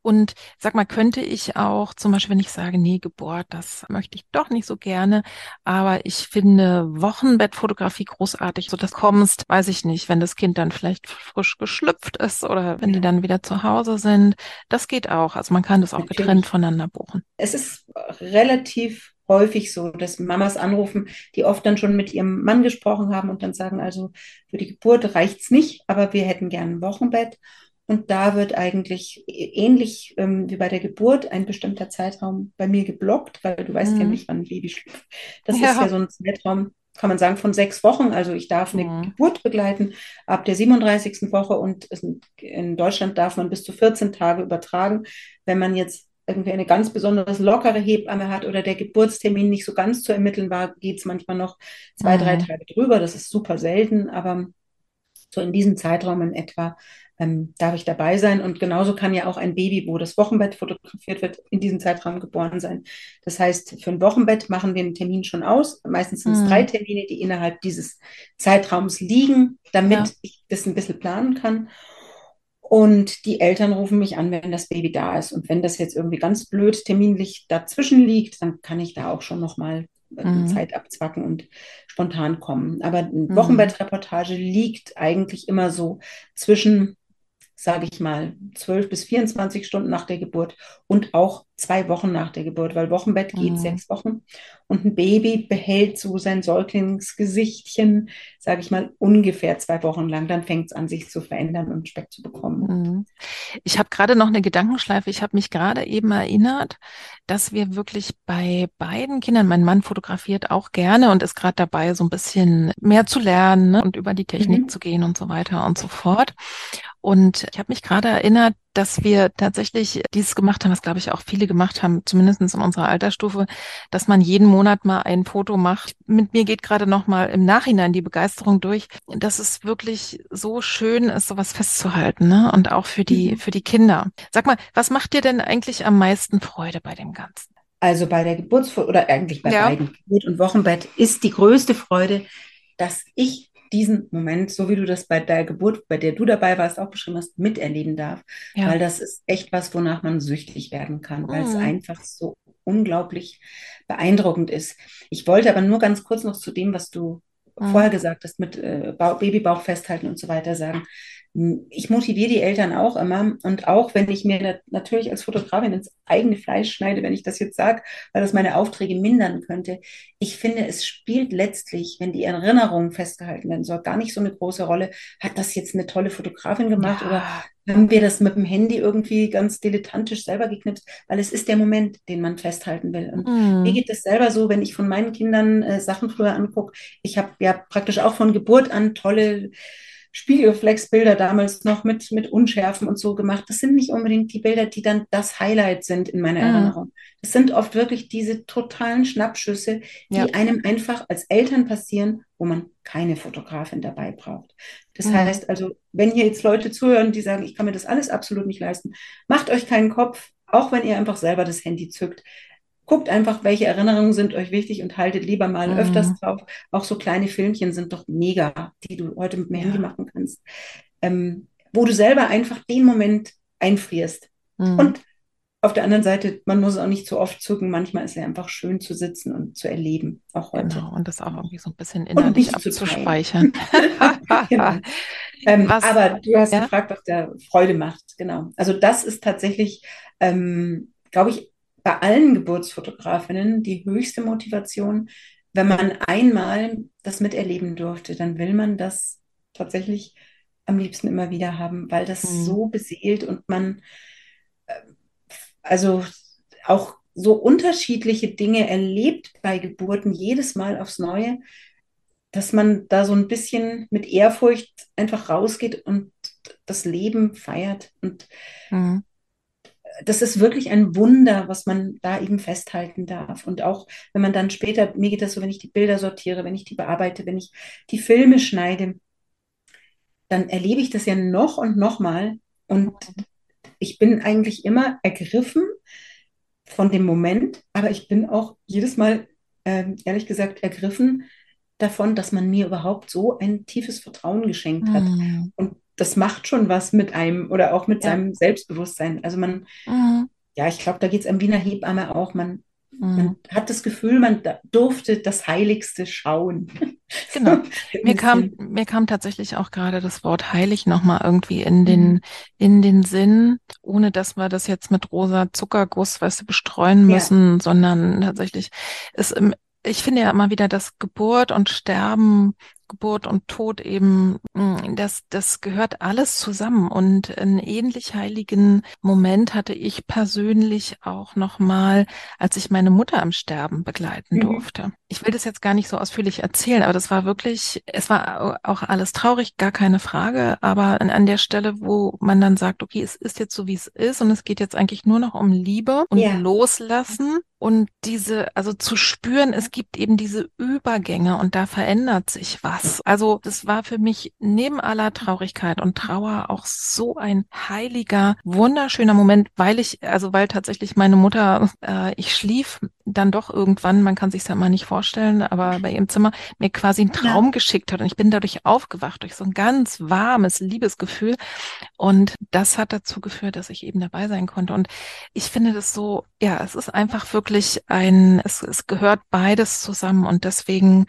Und sag mal, könnte ich auch zum Beispiel, wenn ich sage, nee, Geburt, das möchte ich doch nicht so gerne, aber ich finde Wochenbettfotografie großartig. So das kommst, weiß ich nicht, wenn das Kind dann vielleicht frisch geschlüpft ist oder wenn die dann wieder zu Hause sind. Das geht auch. Also man kann das auch Natürlich. getrennt voneinander buchen. Es ist relativ häufig so, dass Mamas anrufen, die oft dann schon mit ihrem Mann gesprochen haben und dann sagen, also für die Geburt reicht's nicht, aber wir hätten gern ein Wochenbett. Und da wird eigentlich ähnlich ähm, wie bei der Geburt ein bestimmter Zeitraum bei mir geblockt, weil du weißt mhm. ja nicht, wann ein Baby schläft. Das ja. ist ja so ein Zeitraum, kann man sagen, von sechs Wochen. Also ich darf eine mhm. Geburt begleiten ab der 37. Woche und in Deutschland darf man bis zu 14 Tage übertragen. Wenn man jetzt irgendwie eine ganz besonders lockere Hebamme hat oder der Geburtstermin nicht so ganz zu ermitteln war, geht es manchmal noch zwei, mhm. drei Tage drüber. Das ist super selten, aber so in diesem Zeitraum in etwa ähm, darf ich dabei sein. Und genauso kann ja auch ein Baby, wo das Wochenbett fotografiert wird, in diesem Zeitraum geboren sein. Das heißt, für ein Wochenbett machen wir einen Termin schon aus. Meistens sind es mhm. drei Termine, die innerhalb dieses Zeitraums liegen, damit ja. ich das ein bisschen planen kann. Und die Eltern rufen mich an, wenn das Baby da ist. Und wenn das jetzt irgendwie ganz blöd terminlich dazwischen liegt, dann kann ich da auch schon nochmal äh, mhm. Zeit abzwacken und spontan kommen. Aber eine mhm. Wochenbettreportage liegt eigentlich immer so zwischen sage ich mal, 12 bis 24 Stunden nach der Geburt und auch zwei Wochen nach der Geburt, weil Wochenbett geht mhm. sechs Wochen und ein Baby behält so sein Säuglingsgesichtchen, sage ich mal, ungefähr zwei Wochen lang. Dann fängt es an, sich zu verändern und Speck zu bekommen. Mhm. Ich habe gerade noch eine Gedankenschleife. Ich habe mich gerade eben erinnert, dass wir wirklich bei beiden Kindern, mein Mann fotografiert auch gerne und ist gerade dabei, so ein bisschen mehr zu lernen ne, und über die Technik mhm. zu gehen und so weiter und so fort. Und ich habe mich gerade erinnert, dass wir tatsächlich dieses gemacht haben, was glaube ich auch viele gemacht haben, zumindest in unserer Altersstufe, dass man jeden Monat mal ein Foto macht. Mit mir geht gerade noch mal im Nachhinein die Begeisterung durch, dass es wirklich so schön ist, sowas festzuhalten, ne? Und auch für die, mhm. für die Kinder. Sag mal, was macht dir denn eigentlich am meisten Freude bei dem Ganzen? Also bei der Geburtsfoto oder eigentlich bei ja. beiden Geburt und Wochenbett ist die größte Freude, dass ich diesen Moment, so wie du das bei der Geburt, bei der du dabei warst, auch beschrieben hast, miterleben darf. Ja. Weil das ist echt was, wonach man süchtig werden kann, mhm. weil es mhm. einfach so unglaublich beeindruckend ist. Ich wollte aber nur ganz kurz noch zu dem, was du mhm. vorher gesagt hast, mit äh, Babybauch festhalten und so weiter sagen ich motiviere die Eltern auch immer und auch wenn ich mir natürlich als Fotografin ins eigene Fleisch schneide, wenn ich das jetzt sage, weil das meine Aufträge mindern könnte. Ich finde, es spielt letztlich, wenn die Erinnerung festgehalten werden soll, gar nicht so eine große Rolle. Hat das jetzt eine tolle Fotografin gemacht ja. oder haben wir das mit dem Handy irgendwie ganz dilettantisch selber geknipst? Weil es ist der Moment, den man festhalten will. Und mm. mir geht es selber so, wenn ich von meinen Kindern äh, Sachen früher angucke. Ich habe ja praktisch auch von Geburt an tolle Spiegelreflexbilder damals noch mit, mit Unschärfen und so gemacht. Das sind nicht unbedingt die Bilder, die dann das Highlight sind in meiner mhm. Erinnerung. Das sind oft wirklich diese totalen Schnappschüsse, die ja. einem einfach als Eltern passieren, wo man keine Fotografin dabei braucht. Das mhm. heißt also, wenn hier jetzt Leute zuhören, die sagen, ich kann mir das alles absolut nicht leisten, macht euch keinen Kopf, auch wenn ihr einfach selber das Handy zückt guckt einfach, welche Erinnerungen sind euch wichtig und haltet lieber mal mhm. öfters drauf. Auch so kleine Filmchen sind doch mega, die du heute mit dem ja. Handy machen kannst, ähm, wo du selber einfach den Moment einfrierst. Mhm. Und auf der anderen Seite, man muss auch nicht zu oft zucken. Manchmal ist es einfach schön zu sitzen und zu erleben, auch heute. Genau, und das auch irgendwie so ein bisschen innerlich abzuspeichern. genau. ähm, aber du hast ja? gefragt, was der Freude macht. Genau. Also das ist tatsächlich, ähm, glaube ich, bei allen Geburtsfotografinnen die höchste Motivation. Wenn man einmal das miterleben durfte, dann will man das tatsächlich am liebsten immer wieder haben, weil das mhm. so beseelt und man also auch so unterschiedliche Dinge erlebt bei Geburten, jedes Mal aufs Neue, dass man da so ein bisschen mit Ehrfurcht einfach rausgeht und das Leben feiert. Und mhm. Das ist wirklich ein Wunder, was man da eben festhalten darf. Und auch wenn man dann später, mir geht das so, wenn ich die Bilder sortiere, wenn ich die bearbeite, wenn ich die Filme schneide, dann erlebe ich das ja noch und noch mal. Und ich bin eigentlich immer ergriffen von dem Moment, aber ich bin auch jedes Mal, äh, ehrlich gesagt, ergriffen davon, dass man mir überhaupt so ein tiefes Vertrauen geschenkt hat. Mhm. Und das macht schon was mit einem oder auch mit ja. seinem Selbstbewusstsein. Also man, mhm. ja, ich glaube, da geht es einem Wiener Hebamme auch. Man Mhm. Man hat das Gefühl, man durfte das Heiligste schauen. Genau. mir kam, mir kam tatsächlich auch gerade das Wort heilig nochmal irgendwie in den, mhm. in den Sinn, ohne dass wir das jetzt mit rosa Zuckerguss, weißt du, bestreuen müssen, ja. sondern tatsächlich ist im, ich finde ja immer wieder, dass Geburt und Sterben Geburt und Tod eben, mm, das, das gehört alles zusammen. Und einen ähnlich heiligen Moment hatte ich persönlich auch nochmal, als ich meine Mutter am Sterben begleiten mhm. durfte. Ich will das jetzt gar nicht so ausführlich erzählen, aber das war wirklich, es war auch alles traurig, gar keine Frage. Aber an, an der Stelle, wo man dann sagt, okay, es ist jetzt so, wie es ist und es geht jetzt eigentlich nur noch um Liebe und yeah. Loslassen und diese, also zu spüren, es gibt eben diese Übergänge und da verändert sich was. Also das war für mich neben aller Traurigkeit und Trauer auch so ein heiliger, wunderschöner Moment, weil ich, also weil tatsächlich meine Mutter, äh, ich schlief dann doch irgendwann, man kann sich ja mal nicht vorstellen, aber bei ihrem Zimmer mir quasi einen Traum ja. geschickt hat und ich bin dadurch aufgewacht durch so ein ganz warmes Liebesgefühl und das hat dazu geführt, dass ich eben dabei sein konnte und ich finde das so, ja, es ist einfach wirklich ein, es, es gehört beides zusammen und deswegen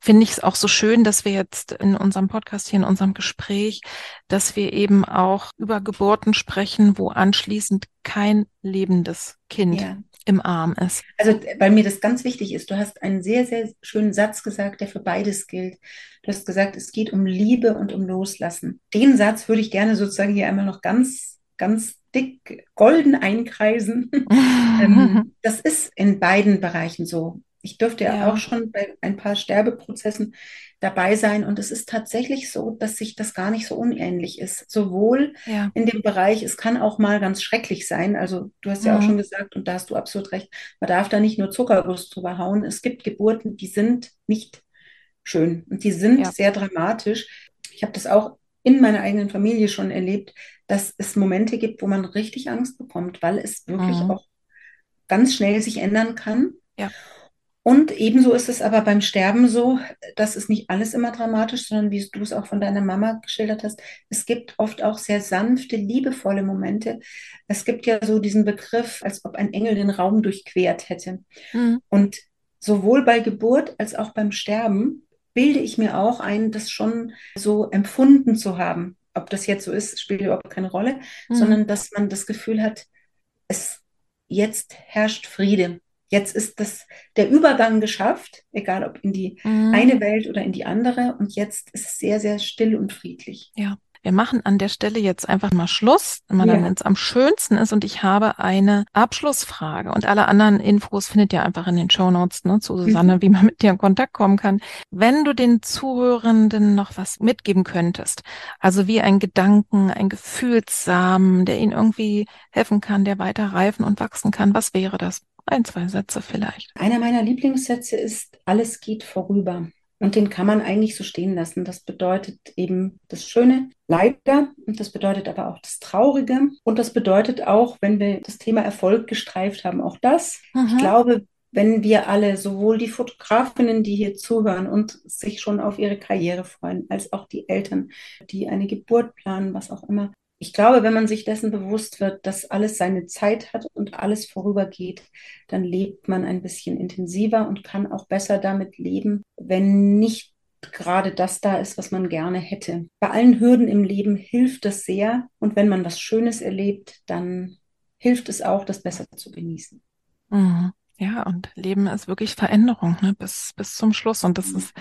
finde ich es auch so schön, dass wir jetzt in unserem Podcast hier, in unserem Gespräch, dass wir eben auch über Geburten sprechen, wo anschließend kein lebendes Kind ja. Im Arm ist. Also, weil mir das ganz wichtig ist, du hast einen sehr, sehr schönen Satz gesagt, der für beides gilt. Du hast gesagt, es geht um Liebe und um Loslassen. Den Satz würde ich gerne sozusagen hier einmal noch ganz, ganz dick golden einkreisen. Ähm, das ist in beiden Bereichen so. Ich durfte ja. ja auch schon bei ein paar Sterbeprozessen dabei sein und es ist tatsächlich so, dass sich das gar nicht so unähnlich ist. Sowohl ja. in dem Bereich, es kann auch mal ganz schrecklich sein. Also du hast ja, ja auch mhm. schon gesagt und da hast du absolut recht. Man darf da nicht nur Zuckerguss drüber hauen. Es gibt Geburten, die sind nicht schön und die sind ja. sehr dramatisch. Ich habe das auch in meiner eigenen Familie schon erlebt, dass es Momente gibt, wo man richtig Angst bekommt, weil es wirklich mhm. auch ganz schnell sich ändern kann. Ja. Und ebenso ist es aber beim Sterben so, dass es nicht alles immer dramatisch, sondern wie du es auch von deiner Mama geschildert hast, es gibt oft auch sehr sanfte, liebevolle Momente. Es gibt ja so diesen Begriff, als ob ein Engel den Raum durchquert hätte. Mhm. Und sowohl bei Geburt als auch beim Sterben bilde ich mir auch ein, das schon so empfunden zu haben. Ob das jetzt so ist, spielt überhaupt keine Rolle, mhm. sondern dass man das Gefühl hat, es jetzt herrscht Friede Jetzt ist das, der Übergang geschafft, egal ob in die mhm. eine Welt oder in die andere. Und jetzt ist es sehr, sehr still und friedlich. Ja. Wir machen an der Stelle jetzt einfach mal Schluss, wenn ja. es am schönsten ist. Und ich habe eine Abschlussfrage. Und alle anderen Infos findet ihr einfach in den Show Notes ne, zu Susanne, mhm. wie man mit dir in Kontakt kommen kann. Wenn du den Zuhörenden noch was mitgeben könntest, also wie ein Gedanken, ein Gefühlssamen, der ihnen irgendwie helfen kann, der weiter reifen und wachsen kann, was wäre das? Ein, zwei Sätze vielleicht. Einer meiner Lieblingssätze ist, alles geht vorüber. Und den kann man eigentlich so stehen lassen. Das bedeutet eben das Schöne, leider. Und das bedeutet aber auch das Traurige. Und das bedeutet auch, wenn wir das Thema Erfolg gestreift haben, auch das. Mhm. Ich glaube, wenn wir alle, sowohl die Fotografinnen, die hier zuhören und sich schon auf ihre Karriere freuen, als auch die Eltern, die eine Geburt planen, was auch immer, ich glaube, wenn man sich dessen bewusst wird, dass alles seine Zeit hat und alles vorübergeht, dann lebt man ein bisschen intensiver und kann auch besser damit leben, wenn nicht gerade das da ist, was man gerne hätte. Bei allen Hürden im Leben hilft das sehr und wenn man was Schönes erlebt, dann hilft es auch, das besser zu genießen. Mhm. Ja, und Leben ist wirklich Veränderung, ne, bis, bis zum Schluss. Und das ist,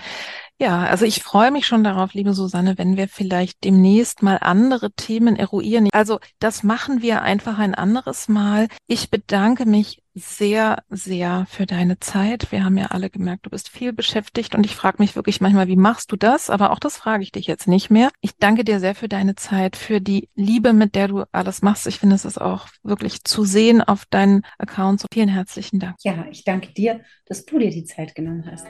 ja, also ich freue mich schon darauf, liebe Susanne, wenn wir vielleicht demnächst mal andere Themen eruieren. Also das machen wir einfach ein anderes Mal. Ich bedanke mich sehr, sehr für deine Zeit. Wir haben ja alle gemerkt, du bist viel beschäftigt und ich frage mich wirklich manchmal, wie machst du das? Aber auch das frage ich dich jetzt nicht mehr. Ich danke dir sehr für deine Zeit, für die Liebe, mit der du alles machst. Ich finde, es ist auch wirklich zu sehen auf deinen Accounts. Vielen herzlichen Dank. Ja, ich danke dir, dass du dir die Zeit genommen hast.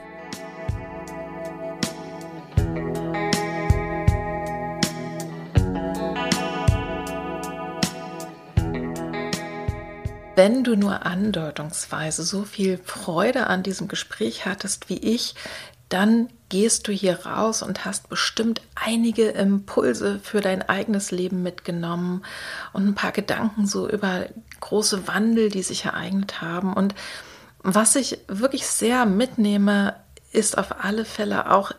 Wenn du nur andeutungsweise so viel Freude an diesem Gespräch hattest wie ich, dann gehst du hier raus und hast bestimmt einige Impulse für dein eigenes Leben mitgenommen und ein paar Gedanken so über große Wandel, die sich ereignet haben. Und was ich wirklich sehr mitnehme, ist auf alle Fälle auch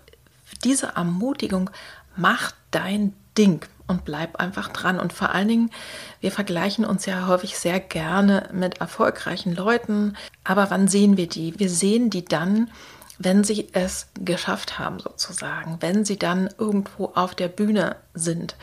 diese Ermutigung, mach dein Ding und bleib einfach dran. Und vor allen Dingen, wir vergleichen uns ja häufig sehr gerne mit erfolgreichen Leuten. Aber wann sehen wir die? Wir sehen die dann, wenn sie es geschafft haben, sozusagen, wenn sie dann irgendwo auf der Bühne sind.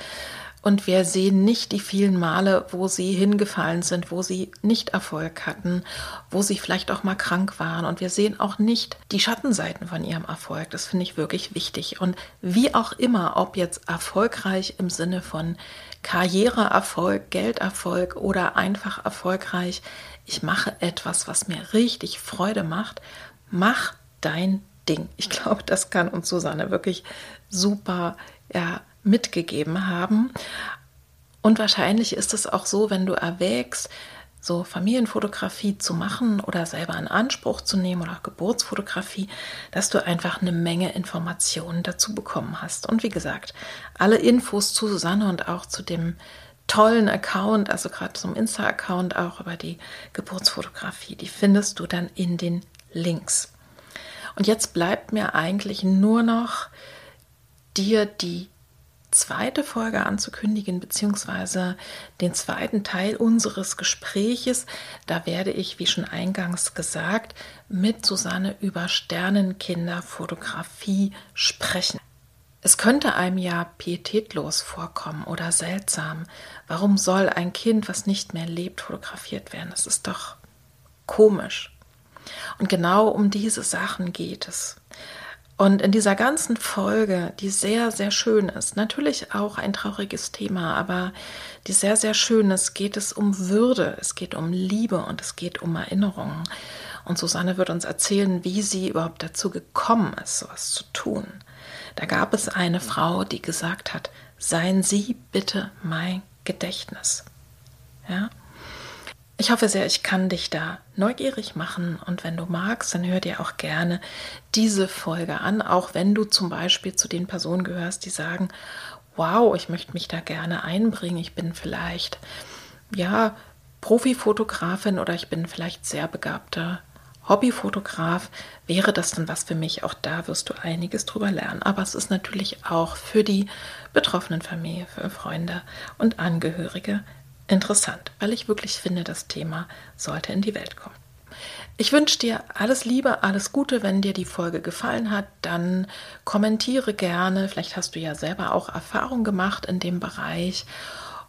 Und wir sehen nicht die vielen Male, wo sie hingefallen sind, wo sie nicht Erfolg hatten, wo sie vielleicht auch mal krank waren. Und wir sehen auch nicht die Schattenseiten von ihrem Erfolg. Das finde ich wirklich wichtig. Und wie auch immer, ob jetzt erfolgreich im Sinne von Karriereerfolg, Gelderfolg oder einfach erfolgreich, ich mache etwas, was mir richtig Freude macht, mach dein Ding. Ich glaube, das kann uns Susanne wirklich super ja, mitgegeben haben. Und wahrscheinlich ist es auch so, wenn du erwägst, so Familienfotografie zu machen oder selber in Anspruch zu nehmen oder Geburtsfotografie, dass du einfach eine Menge Informationen dazu bekommen hast. Und wie gesagt, alle Infos zu Susanne und auch zu dem tollen Account, also gerade zum Insta-Account auch über die Geburtsfotografie, die findest du dann in den Links. Und jetzt bleibt mir eigentlich nur noch dir die zweite Folge anzukündigen, beziehungsweise den zweiten Teil unseres Gespräches. Da werde ich, wie schon eingangs gesagt, mit Susanne über Sternenkinderfotografie sprechen. Es könnte einem ja pietätlos vorkommen oder seltsam. Warum soll ein Kind, was nicht mehr lebt, fotografiert werden? Das ist doch komisch. Und genau um diese Sachen geht es. Und in dieser ganzen Folge, die sehr, sehr schön ist, natürlich auch ein trauriges Thema, aber die sehr, sehr schön ist, geht es um Würde, es geht um Liebe und es geht um Erinnerungen. Und Susanne wird uns erzählen, wie sie überhaupt dazu gekommen ist, sowas zu tun. Da gab es eine Frau, die gesagt hat, seien Sie bitte mein Gedächtnis. Ja? Ich hoffe sehr, ich kann dich da neugierig machen und wenn du magst, dann hör dir auch gerne diese Folge an, auch wenn du zum Beispiel zu den Personen gehörst, die sagen, wow, ich möchte mich da gerne einbringen, ich bin vielleicht, ja, Profifotografin oder ich bin vielleicht sehr begabter Hobbyfotograf, wäre das dann was für mich? Auch da wirst du einiges drüber lernen. Aber es ist natürlich auch für die betroffenen Familie, für Freunde und Angehörige interessant, weil ich wirklich finde, das Thema sollte in die Welt kommen. Ich wünsche dir alles Liebe, alles Gute. Wenn dir die Folge gefallen hat, dann kommentiere gerne. Vielleicht hast du ja selber auch Erfahrung gemacht in dem Bereich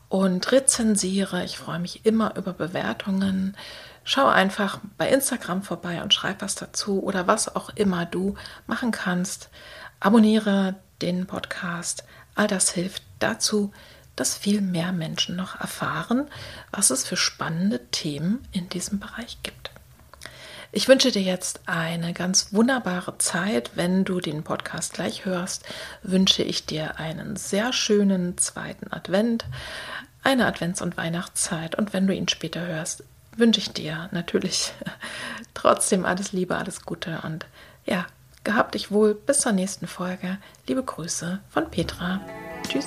und rezensiere. Ich freue mich immer über Bewertungen. Schau einfach bei Instagram vorbei und schreib was dazu oder was auch immer du machen kannst. Abonniere den Podcast. All das hilft dazu, dass viel mehr Menschen noch erfahren, was es für spannende Themen in diesem Bereich gibt. Ich wünsche dir jetzt eine ganz wunderbare Zeit. Wenn du den Podcast gleich hörst, wünsche ich dir einen sehr schönen zweiten Advent, eine Advents- und Weihnachtszeit. Und wenn du ihn später hörst, wünsche ich dir natürlich trotzdem alles Liebe, alles Gute und ja, gehabt dich wohl. Bis zur nächsten Folge. Liebe Grüße von Petra. Tschüss.